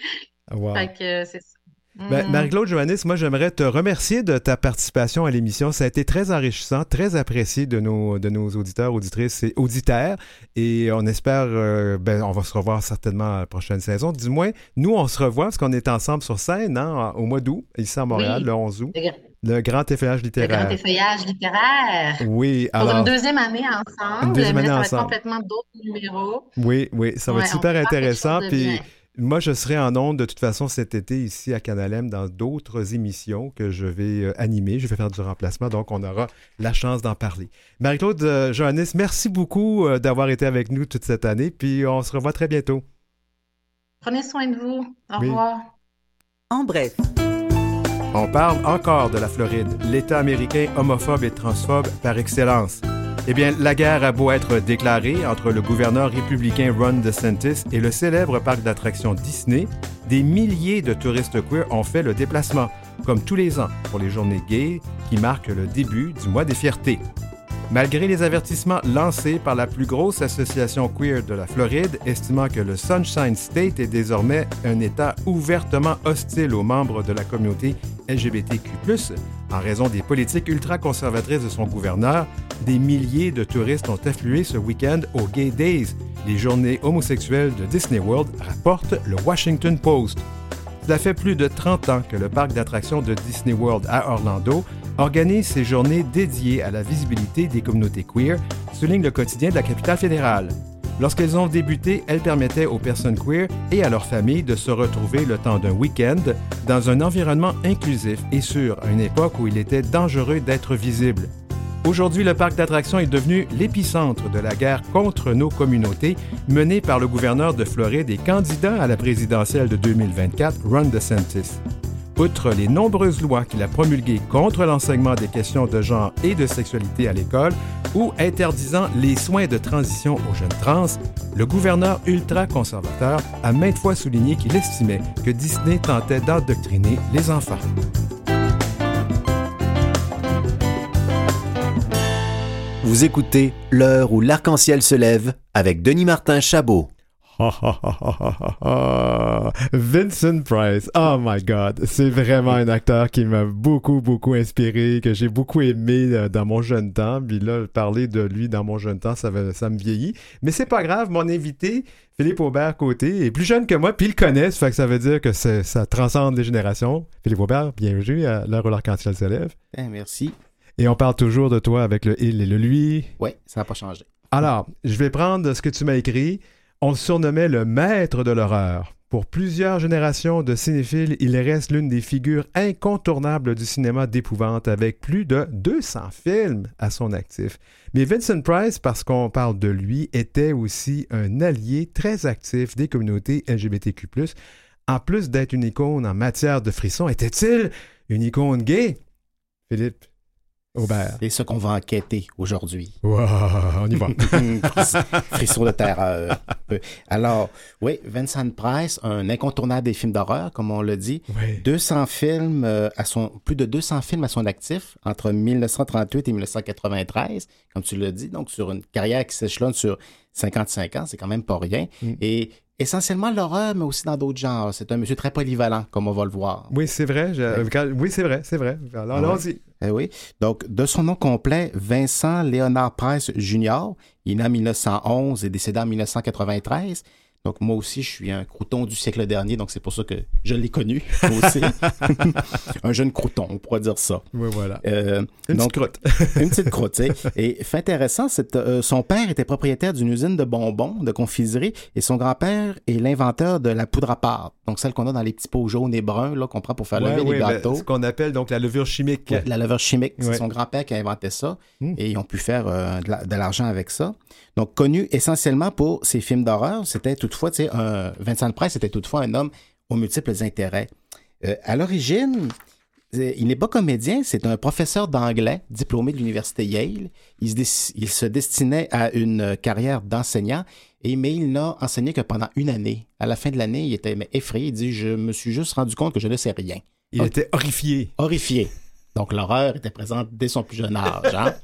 Fait que c'est ça. Ben, mm. Marie-Claude Johannes, moi j'aimerais te remercier de ta participation à l'émission. Ça a été très enrichissant, très apprécié de nos, de nos auditeurs, auditrices et auditeurs. Et on espère, euh, ben, on va se revoir certainement à la prochaine saison. Du moins, nous on se revoit parce qu'on est ensemble sur scène hein, au mois d'août, ici à Montréal, le 11 août. Le grand effeuillage littéraire. Le grand effeuillage littéraire. Oui, alors. Pour une deuxième année ensemble. Une deuxième année ensemble. complètement d'autres numéros. Oui, oui, ça va être super intéressant. Puis moi, je serai en ondes de toute façon cet été ici à Canalem dans d'autres émissions que je vais euh, animer. Je vais faire du remplacement, donc on aura la chance d'en parler. Marie-Claude euh, Johannes, merci beaucoup euh, d'avoir été avec nous toute cette année, puis on se revoit très bientôt. Prenez soin de vous. Au revoir. En bref. On parle encore de la Floride, l'État américain homophobe et transphobe par excellence. Eh bien, la guerre a beau être déclarée entre le gouverneur républicain Ron DeSantis et le célèbre parc d'attractions Disney, des milliers de touristes queer ont fait le déplacement, comme tous les ans, pour les journées gays qui marquent le début du mois des fiertés. Malgré les avertissements lancés par la plus grosse association queer de la Floride, estimant que le Sunshine State est désormais un État ouvertement hostile aux membres de la communauté LGBTQ, en raison des politiques ultra-conservatrices de son gouverneur, des milliers de touristes ont afflué ce week-end aux Gay Days, les journées homosexuelles de Disney World, rapporte le Washington Post. Cela fait plus de 30 ans que le parc d'attractions de Disney World à Orlando organise ces journées dédiées à la visibilité des communautés queer, souligne le quotidien de la capitale fédérale. Lorsqu'elles ont débuté, elles permettaient aux personnes queer et à leurs familles de se retrouver le temps d'un week-end dans un environnement inclusif et sûr à une époque où il était dangereux d'être visible. Aujourd'hui, le parc d'attractions est devenu l'épicentre de la guerre contre nos communautés menée par le gouverneur de Floride et candidat à la présidentielle de 2024, Ron DeSantis. Outre les nombreuses lois qu'il a promulguées contre l'enseignement des questions de genre et de sexualité à l'école ou interdisant les soins de transition aux jeunes trans, le gouverneur ultra-conservateur a maintes fois souligné qu'il estimait que Disney tentait d'endoctriner les enfants. Vous écoutez L'heure où l'arc-en-ciel se lève avec Denis Martin Chabot. Vincent Price, oh my God, c'est vraiment un acteur qui m'a beaucoup, beaucoup inspiré, que j'ai beaucoup aimé euh, dans mon jeune temps. Puis là, parler de lui dans mon jeune temps, ça, ça me vieillit. Mais c'est pas grave, mon invité, Philippe Aubert Côté, est plus jeune que moi, puis il le connaît, ça fait que ça veut dire que ça transcende les générations. Philippe Aubert, bienvenue à l'heure où l'arc-en-ciel se lève. Eh, merci. Et on parle toujours de toi avec le il et le lui. Oui, ça n'a pas changé. Alors, je vais prendre ce que tu m'as écrit. On le surnommait le maître de l'horreur. Pour plusieurs générations de cinéphiles, il reste l'une des figures incontournables du cinéma d'épouvante avec plus de 200 films à son actif. Mais Vincent Price, parce qu'on parle de lui, était aussi un allié très actif des communautés LGBTQ+. En plus d'être une icône en matière de frissons, était-il une icône gay? Philippe, c'est ce qu'on va enquêter aujourd'hui. on y va. Frisson de terreur. Alors, oui, Vincent Price, un incontournable des films d'horreur, comme on le dit. 200 films euh, à son, plus de 200 films à son actif entre 1938 et 1993, comme tu l'as dit. Donc, sur une carrière qui s'échelonne sur 55 ans, c'est quand même pas rien. Mm. Et essentiellement l'horreur, mais aussi dans d'autres genres. C'est un monsieur très polyvalent, comme on va le voir. Oui, c'est vrai. Oui, c'est vrai, c'est vrai. Alors, allons-y. Eh oui. Donc, de son nom complet, Vincent Léonard Price Jr., il est né en 1911 et décédé en 1993. Donc, moi aussi, je suis un crouton du siècle dernier, donc c'est pour ça que je l'ai connu, aussi. un jeune crouton, on pourrait dire ça. Oui, voilà. Euh, une petite croûte. une petite croûte, Et fait intéressant, euh, son père était propriétaire d'une usine de bonbons, de confiserie, et son grand-père est l'inventeur de la poudre à pâte. Donc, celle qu'on a dans les petits pots jaunes et bruns, là, qu'on prend pour faire lever les ben, gâteaux. ce qu'on appelle donc la levure chimique. la levure chimique. C'est son grand-père qui a inventé ça, hmm. et ils ont pu faire euh, de l'argent avec ça. Donc, connu essentiellement pour ses films d'horreur, c'était toutefois, tu sais, Vincent Price était toutefois un homme aux multiples intérêts. Euh, à l'origine, euh, il n'est pas comédien, c'est un professeur d'anglais diplômé de l'université Yale. Il se, destinait à une carrière d'enseignant, mais il n'a enseigné que pendant une année. À la fin de l'année, il était effrayé. Il dit Je me suis juste rendu compte que je ne sais rien. Il était horrifié. Horrifié. Donc l'horreur était présente dès son plus jeune âge. Hein.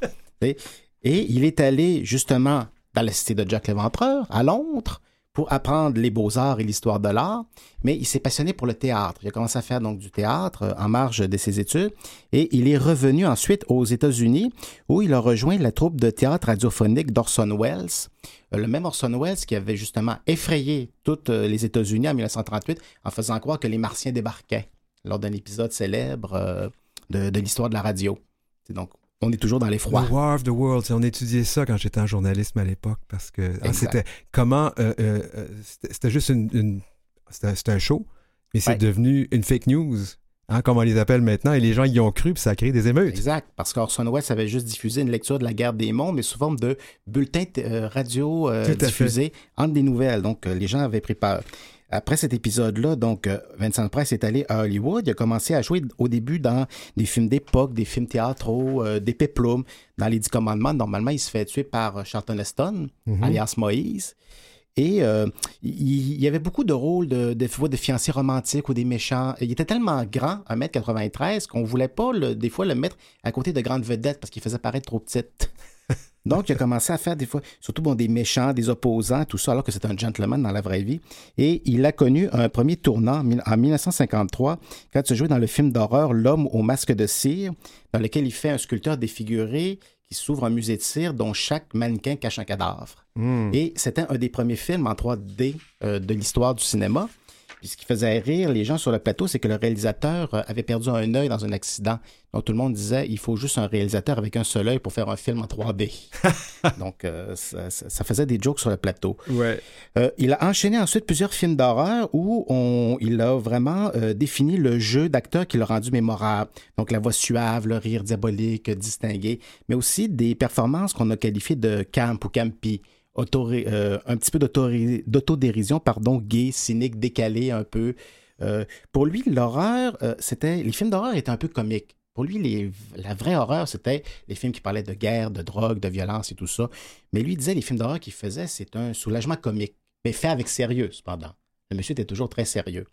et il est allé justement dans la cité de Jack l'Éventreur, à Londres, pour apprendre les beaux-arts et l'histoire de l'art, mais il s'est passionné pour le théâtre. Il a commencé à faire donc du théâtre euh, en marge de ses études et il est revenu ensuite aux États-Unis où il a rejoint la troupe de théâtre radiophonique d'Orson Welles, euh, le même Orson Welles qui avait justement effrayé toutes euh, les États-Unis en 1938 en faisant croire que les Martiens débarquaient lors d'un épisode célèbre de, de l'histoire de la radio. C'est donc on est toujours dans les froids. The War of the World, on étudiait ça quand j'étais en journalisme à l'époque parce que ah, c'était comment euh, euh, euh, c'était juste une, c'était un show, mais c'est devenu une fake news. Hein, comme on les appelle maintenant, et les gens y ont cru, puis ça a créé des émeutes. Exact, parce qu'Orson Welles avait juste diffusé une lecture de la guerre des mondes, mais sous forme de bulletins radio diffusés entre des nouvelles. Donc, les gens avaient pris peur. Après cet épisode-là, donc, euh, Vincent Price est allé à Hollywood. Il a commencé à jouer au début dans des films d'époque, des films théâtraux, euh, des péplums. Dans Les Dix Commandements, normalement, il se fait tuer par Charlton Heston, mhm. alias Moïse. Et euh, il, y avait beaucoup de rôles de, de, de fiancés romantiques ou des méchants. Il était tellement grand, 1m93, qu'on voulait pas, des fois, le mettre à côté de grandes vedettes parce qu'il faisait paraître trop petite. Donc, il a commencé à faire des fois, surtout bon, des méchants, des opposants, tout ça, alors que c'est un gentleman dans la vraie vie. Et il a connu un premier tournant en 1953, quand il se jouait dans le film d'horreur L'homme au masque de cire, dans lequel il fait un sculpteur défiguré qui s'ouvre un musée de cire dont chaque mannequin cache un cadavre. Hmm. Et c'était un des premiers films en 3D euh, de l'histoire du cinéma. Puis ce qui faisait rire les gens sur le plateau, c'est que le réalisateur euh, avait perdu un œil dans un accident. Donc tout le monde disait il faut juste un réalisateur avec un seul œil pour faire un film en 3D. Donc euh, ça, faisait des jokes sur le plateau. Ouais. Euh, il a enchaîné ensuite plusieurs films d'horreur où on, il a vraiment défini le jeu d'acteur qui l'a rendu mémorable. Donc la voix suave, le rire diabolique, distingué, mais aussi des performances qu'on a qualifiées de camp ou campy. Euh, un petit peu d'autodérision, pardon, gay, cynique, décalé un peu. Euh, pour lui, l'horreur, euh, c'était. Les films d'horreur étaient un peu comiques. Pour lui, la vraie horreur, c'était les films qui parlaient de guerre, de drogue, de violence et tout ça. Mais lui disait les films d'horreur qu'il faisait, c'est un soulagement comique, mais fait avec sérieux, cependant. Le monsieur était toujours très sérieux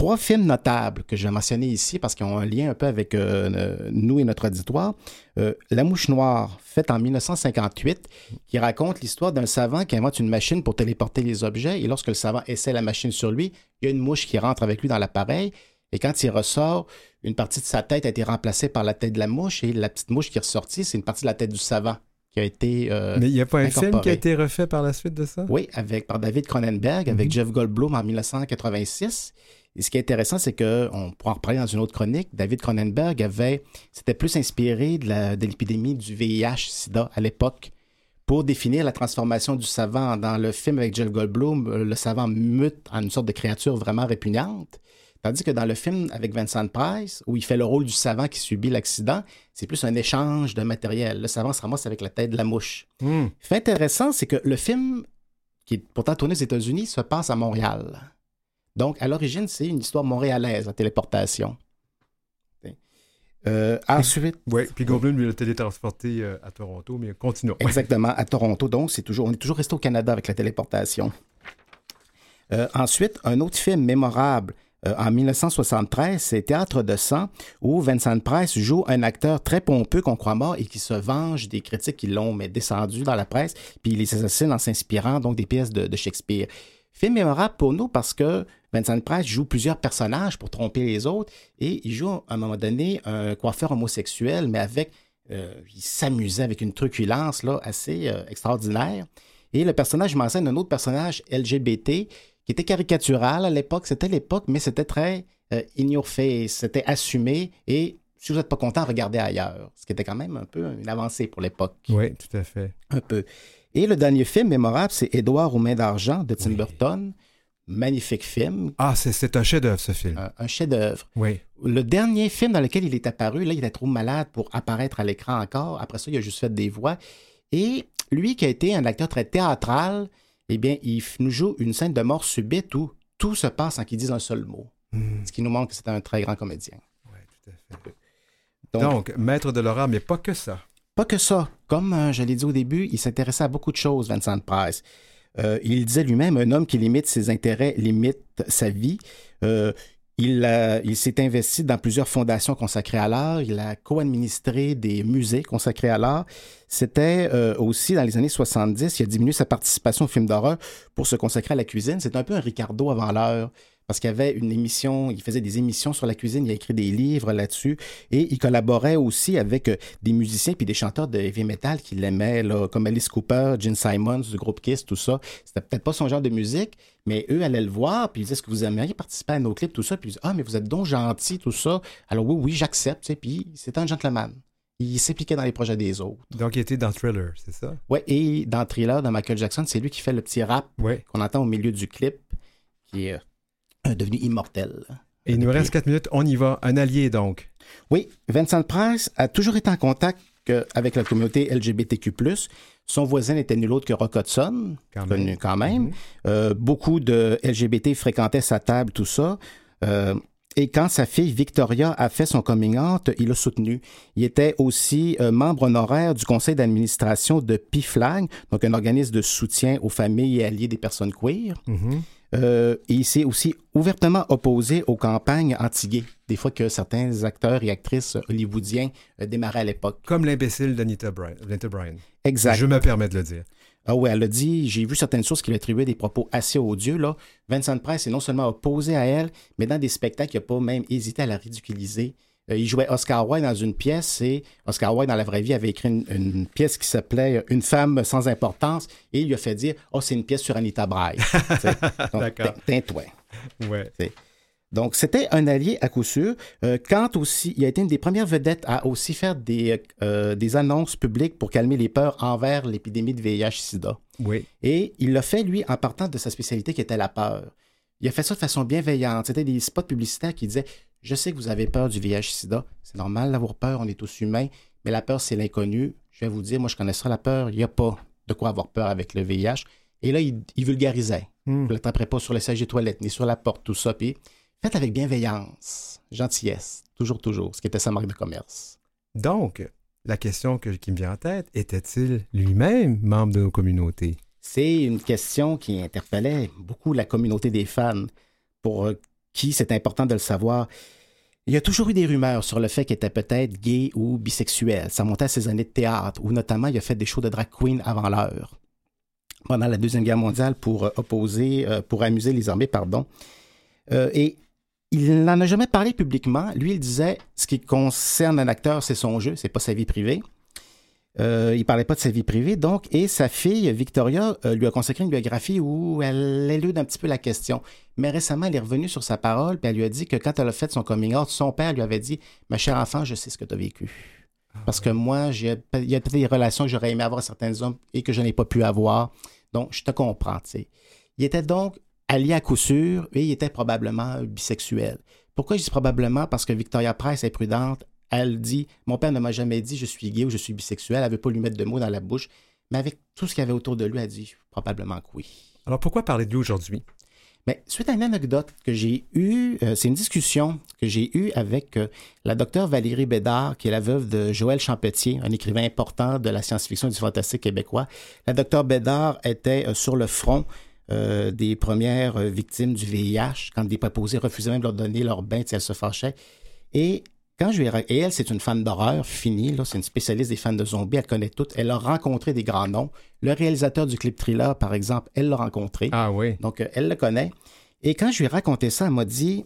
trois films notables que je vais mentionner ici parce qu'ils ont un lien un peu avec euh, nous et notre auditoire. Euh, la mouche noire, faite en 1958, qui raconte l'histoire d'un savant qui invente une machine pour téléporter les objets et lorsque le savant essaie la machine sur lui, il y a une mouche qui rentre avec lui dans l'appareil et quand il ressort, une partie de sa tête a été remplacée par la tête de la mouche et la petite mouche qui est ressortie, c'est une partie de la tête du savant qui a été. Euh, Mais il n'y a pas un film qui a été refait par la suite de ça? Oui, avec, par David Cronenberg, avec mhm. Jeff Goldblum en 1986. Et ce qui est intéressant, c'est qu'on pourra en reparler dans une autre chronique. David Cronenberg avait, s'était plus inspiré de l'épidémie du VIH-Sida à l'époque pour définir la transformation du savant. Dans le film avec Jeff Goldblum, le savant mute en une sorte de créature vraiment répugnante. Tandis que dans le film avec Vincent Price, où il fait le rôle du savant qui subit l'accident, c'est plus un échange de matériel. Le savant se ramasse avec la tête de la mouche. Hmm. Fait intéressant, c'est que le film, qui est pourtant tourné aux États-Unis, se passe à Montréal. Donc, à l'origine, c'est une histoire montréalaise, la téléportation. Euh, ensuite. Oui, puis Goblin lui a télétransporté euh, à Toronto, mais continuons. Exactement, à Toronto. Donc, c'est toujours, on est toujours resté au Canada avec la téléportation. Euh, ensuite, un autre film mémorable en 1973, c'est Théâtre de sang, où Vincent Price joue un acteur très pompeux qu'on croit mort et qui se venge des critiques qui l'ont descendu dans la presse, puis il les assassine en s'inspirant donc des pièces de, de Shakespeare. Film mémorable pour nous parce que Vincent Price joue plusieurs personnages pour tromper les autres et il joue à un moment donné un coiffeur homosexuel, mais avec. Euh, il s'amusait avec une truculence là, assez euh, extraordinaire. Et le personnage m'enseigne un autre personnage LGBT qui était caricatural à l'époque. C'était l'époque, mais c'était très euh, in your face, c'était assumé. Et si vous n'êtes pas content, regardez ailleurs. Ce qui était quand même un peu une avancée pour l'époque. Oui, tout à fait. Un peu. Et le dernier film mémorable, c'est Édouard aux mains d'argent de Tim Burton. Magnifique film. Ah, c'est un chef-d'œuvre, ce film. Un, chef-d'œuvre. Oui. Le dernier film dans lequel il est apparu, là, il était trop malade pour apparaître à l'écran encore. Après ça, il a juste fait des voix. Et lui, qui a été un acteur très théâtral, eh bien, il nous joue une scène de mort subite où tout se passe sans qu'il dise un seul mot. Hmm. Ce qui nous montre que c'est un très grand comédien. Oui, tout à fait. Donc, maître de l'horreur, mais pas que ça. Pas que ça. Comme euh, je l'ai dit au début, il s'intéressait à beaucoup de choses, Vincent Price. Euh, il disait lui-même, un homme qui limite ses intérêts limite sa vie. Euh, il, s'est investi dans plusieurs fondations consacrées à l'art. Il a co-administré des musées consacrés à l'art. C'était aussi dans les années 70, il a diminué sa participation au film d'horreur pour se consacrer à la cuisine. C'est un peu un Ricardo avant l'heure parce qu'il y avait une émission, il faisait des émissions sur la cuisine, il a écrit des livres là-dessus et il collaborait aussi avec euh, des musiciens puis des chanteurs de heavy metal qu'il aimait, comme Alice Cooper, Gene Simons du groupe Kiss, tout ça. C'était peut-être pas son genre de musique, mais eux allaient le voir puis ils disaient est-ce que vous aimeriez participer à nos clips, tout ça, puis ils disaient ah mais vous êtes donc gentil, tout ça. Alors oui oui j'accepte, puis c'était un gentleman il s'impliquait dans les projets des autres. Donc, il était dans Thriller, c'est ça? Oui, et dans Thriller, dans Michael Jackson, c'est lui qui fait le petit rap qu'on entend au milieu du clip, qui est devenu immortel. Et il nous reste quatre minutes, on y va. Un allié donc. Oui, Vincent Price a toujours été en contact avec la communauté LGBTQ. Son voisin n'était nul autre que Rock Hudson, quand connu quand même. Mhm. Euh, beaucoup de LGBT fréquentaient sa table, tout ça. Euh, et quand sa fille Victoria a fait son coming out, il l'a soutenu. Il était aussi euh, membre honoraire du conseil d'administration de PIFLAG, donc un organisme de soutien aux familles et alliés des personnes queer. Mhm. Euh, il s'est aussi ouvertement opposé aux campagnes anti-gays, des fois que certains acteurs et actrices hollywoodiens euh, démarraient à l'époque. Comme l'imbécile d'Anita Bryan. Exact. Je me permets de le dire. Ah oui, elle a dit, j'ai vu certaines sources qui lui attribuaient des propos assez odieux. Là. Vincent Price est non seulement opposé à elle, mais dans des spectacles, il n'a pas même hésité à la ridiculiser. Euh, il jouait Oscar Wilde dans une pièce et Oscar Wilde, dans la vraie vie, avait écrit une, pièce qui s'appelait Une femme sans importance et il lui a fait dire Oh, c'est une pièce sur Anita Braille. D'accord. toi Ouais. Donc, c'était un allié à coup sûr. Euh, Kant aussi, il a été une des premières vedettes à aussi faire des, euh, des annonces publiques pour calmer les peurs envers l'épidémie de VIH-Sida. Oui. Et il l'a fait, lui, en partant de sa spécialité qui était la peur. Il a fait ça de façon bienveillante. C'était des spots publicitaires qui disaient Je sais que vous avez peur du VIH-Sida. C'est normal d'avoir peur, on est tous humains. Mais la peur, c'est l'inconnu. Je vais vous dire, moi, je connais ça, la peur. Il n'y a pas de quoi avoir peur avec le VIH. Et là, il, vulgarisait. Hmm. Vous ne l'attraperez pas sur les siège des toilettes, ni sur la porte, tout ça. Puis faites avec bienveillance, gentillesse, toujours, toujours, ce qui était sa marque de commerce. Donc, la question qui me vient en tête, était-il lui-même membre de nos communautés? C'est une question qui interpellait beaucoup la communauté des fans, pour euh, qui c'est important de le savoir. Il y a toujours eu des rumeurs sur le fait qu'il était peut-être gay ou bisexuel. Ça montait à ses années de théâtre, où notamment il a fait des shows de drag queen avant l'heure, pendant la Deuxième Guerre mondiale, pour euh, opposer, euh, pour amuser les armées, pardon. et il n'en a jamais parlé publiquement. Lui, il disait, ce qui concerne un acteur, c'est son jeu, c'est pas sa vie privée. Euh, il parlait pas de sa vie privée, donc, et sa fille, Victoria, euh, lui a consacré une biographie où elle élude un petit peu la question. Mais récemment, elle est revenue sur sa parole, puis elle lui a dit que quand elle a fait son coming out, son père lui avait dit Ma chère enfant, je sais ce que tu as vécu. Ah Parce que moi, il y a peut-être des relations que j'aurais aimé avoir avec certains hommes et que je n'ai pas pu avoir. Donc, je te comprends, tu sais. Il était donc allié à coup sûr et il était probablement bisexuel. Pourquoi je dis probablement? Parce que Victoria Price est prudente, elle dit Mon père ne m'a jamais dit je suis gay ou je suis bisexuel. Elle ne veut pas lui mettre de mots dans la bouche. Mais avec tout ce qu'il y avait autour de lui, elle dit probablement que oui. Alors pourquoi parler de lui aujourd'hui? Mais suite à une anecdote que j'ai eue, euh, c'est une discussion que j'ai eue avec euh, la docteure Valérie Bédard, qui est la veuve de Joël Champetier, un écrivain important de la science-fiction et du fantastique québécois. La docteure Bédard était euh, sur le front des premières victimes du VIH, quand des préposés refusaient même de leur donner leur bain, elle se fâchait. Et quand je Et elle, c'est une fan d'horreur finie, là, c'est une spécialiste des fans de zombies, elle connaît tout. Elle a rencontré des grands noms. Le réalisateur du clip thriller, par exemple, elle l'a rencontré. Ah oui. Donc, euh, elle le connaît. Et quand je lui ai raconté ça, elle m'a dit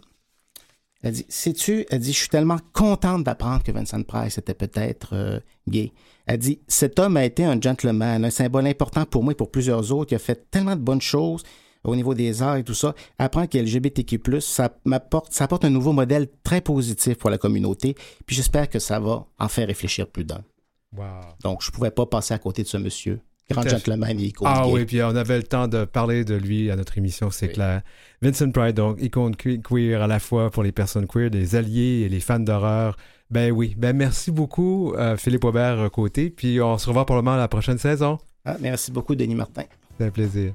Elle dit, sais-tu, elle dit, je suis tellement contente d'apprendre que Vincent Price était peut-être euh, gay. Elle dit, cet homme a été un gentleman, un symbole important pour moi et pour plusieurs autres. Il a fait tellement de bonnes choses au niveau des arts et tout ça. Apprendre qu'il est LGBTQ+, ça m'apporte, ça apporte un nouveau modèle très positif pour la communauté. Puis j'espère que ça va en faire réfléchir plus d'un. Donc, je ne pouvais pas passer à côté de ce monsieur. Grand gentleman et icône. Ah oui, puis on avait le temps de parler de lui à notre émission, c'est clair. Vincent Pride, donc icône queer à la fois pour les personnes queer, les alliés et les fans d'horreur. Ben oui, ben merci beaucoup euh, Philippe Aubert côté, puis on se revoit probablement la prochaine saison. Ah, merci beaucoup Denis Martin. C'est un plaisir.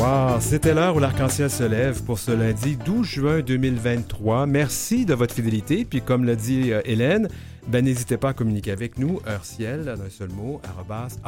Wow, c'était l'heure où l'arc-en-ciel se lève pour ce lundi 12 juin 2023. Merci de votre fidélité. Puis comme l'a dit euh, Hélène, ben, n'hésitez pas à communiquer avec nous, heurciel, d'un seul mot,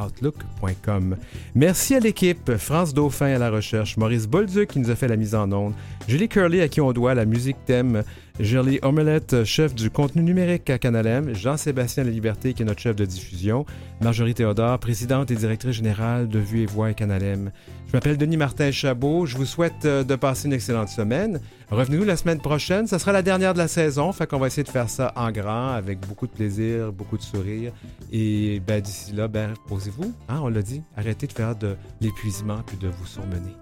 outlook.com. Merci à l'équipe, France Dauphin à la recherche, Maurice Bolduc qui nous a fait la mise en onde, Julie Curley à qui on doit la musique thème, Gerly Omelette, chef du contenu numérique à Canalem, Jean-Sébastien La Liberté, qui est notre chef de diffusion, Marjorie Théodore, présidente et directrice générale de Vue et Voix à Canalem. Je m'appelle Denis Martin Chabot. Je vous souhaite euh, de passer une excellente semaine. Revenez-nous la semaine prochaine. Ça sera la dernière de la saison. Fait qu'on va essayer de faire ça en grand, avec beaucoup de plaisir, beaucoup de sourire. Et ben, d'ici là, ben, posez-vous. Hein, on l'a dit. Arrêtez de faire de l'épuisement puis de vous surmener.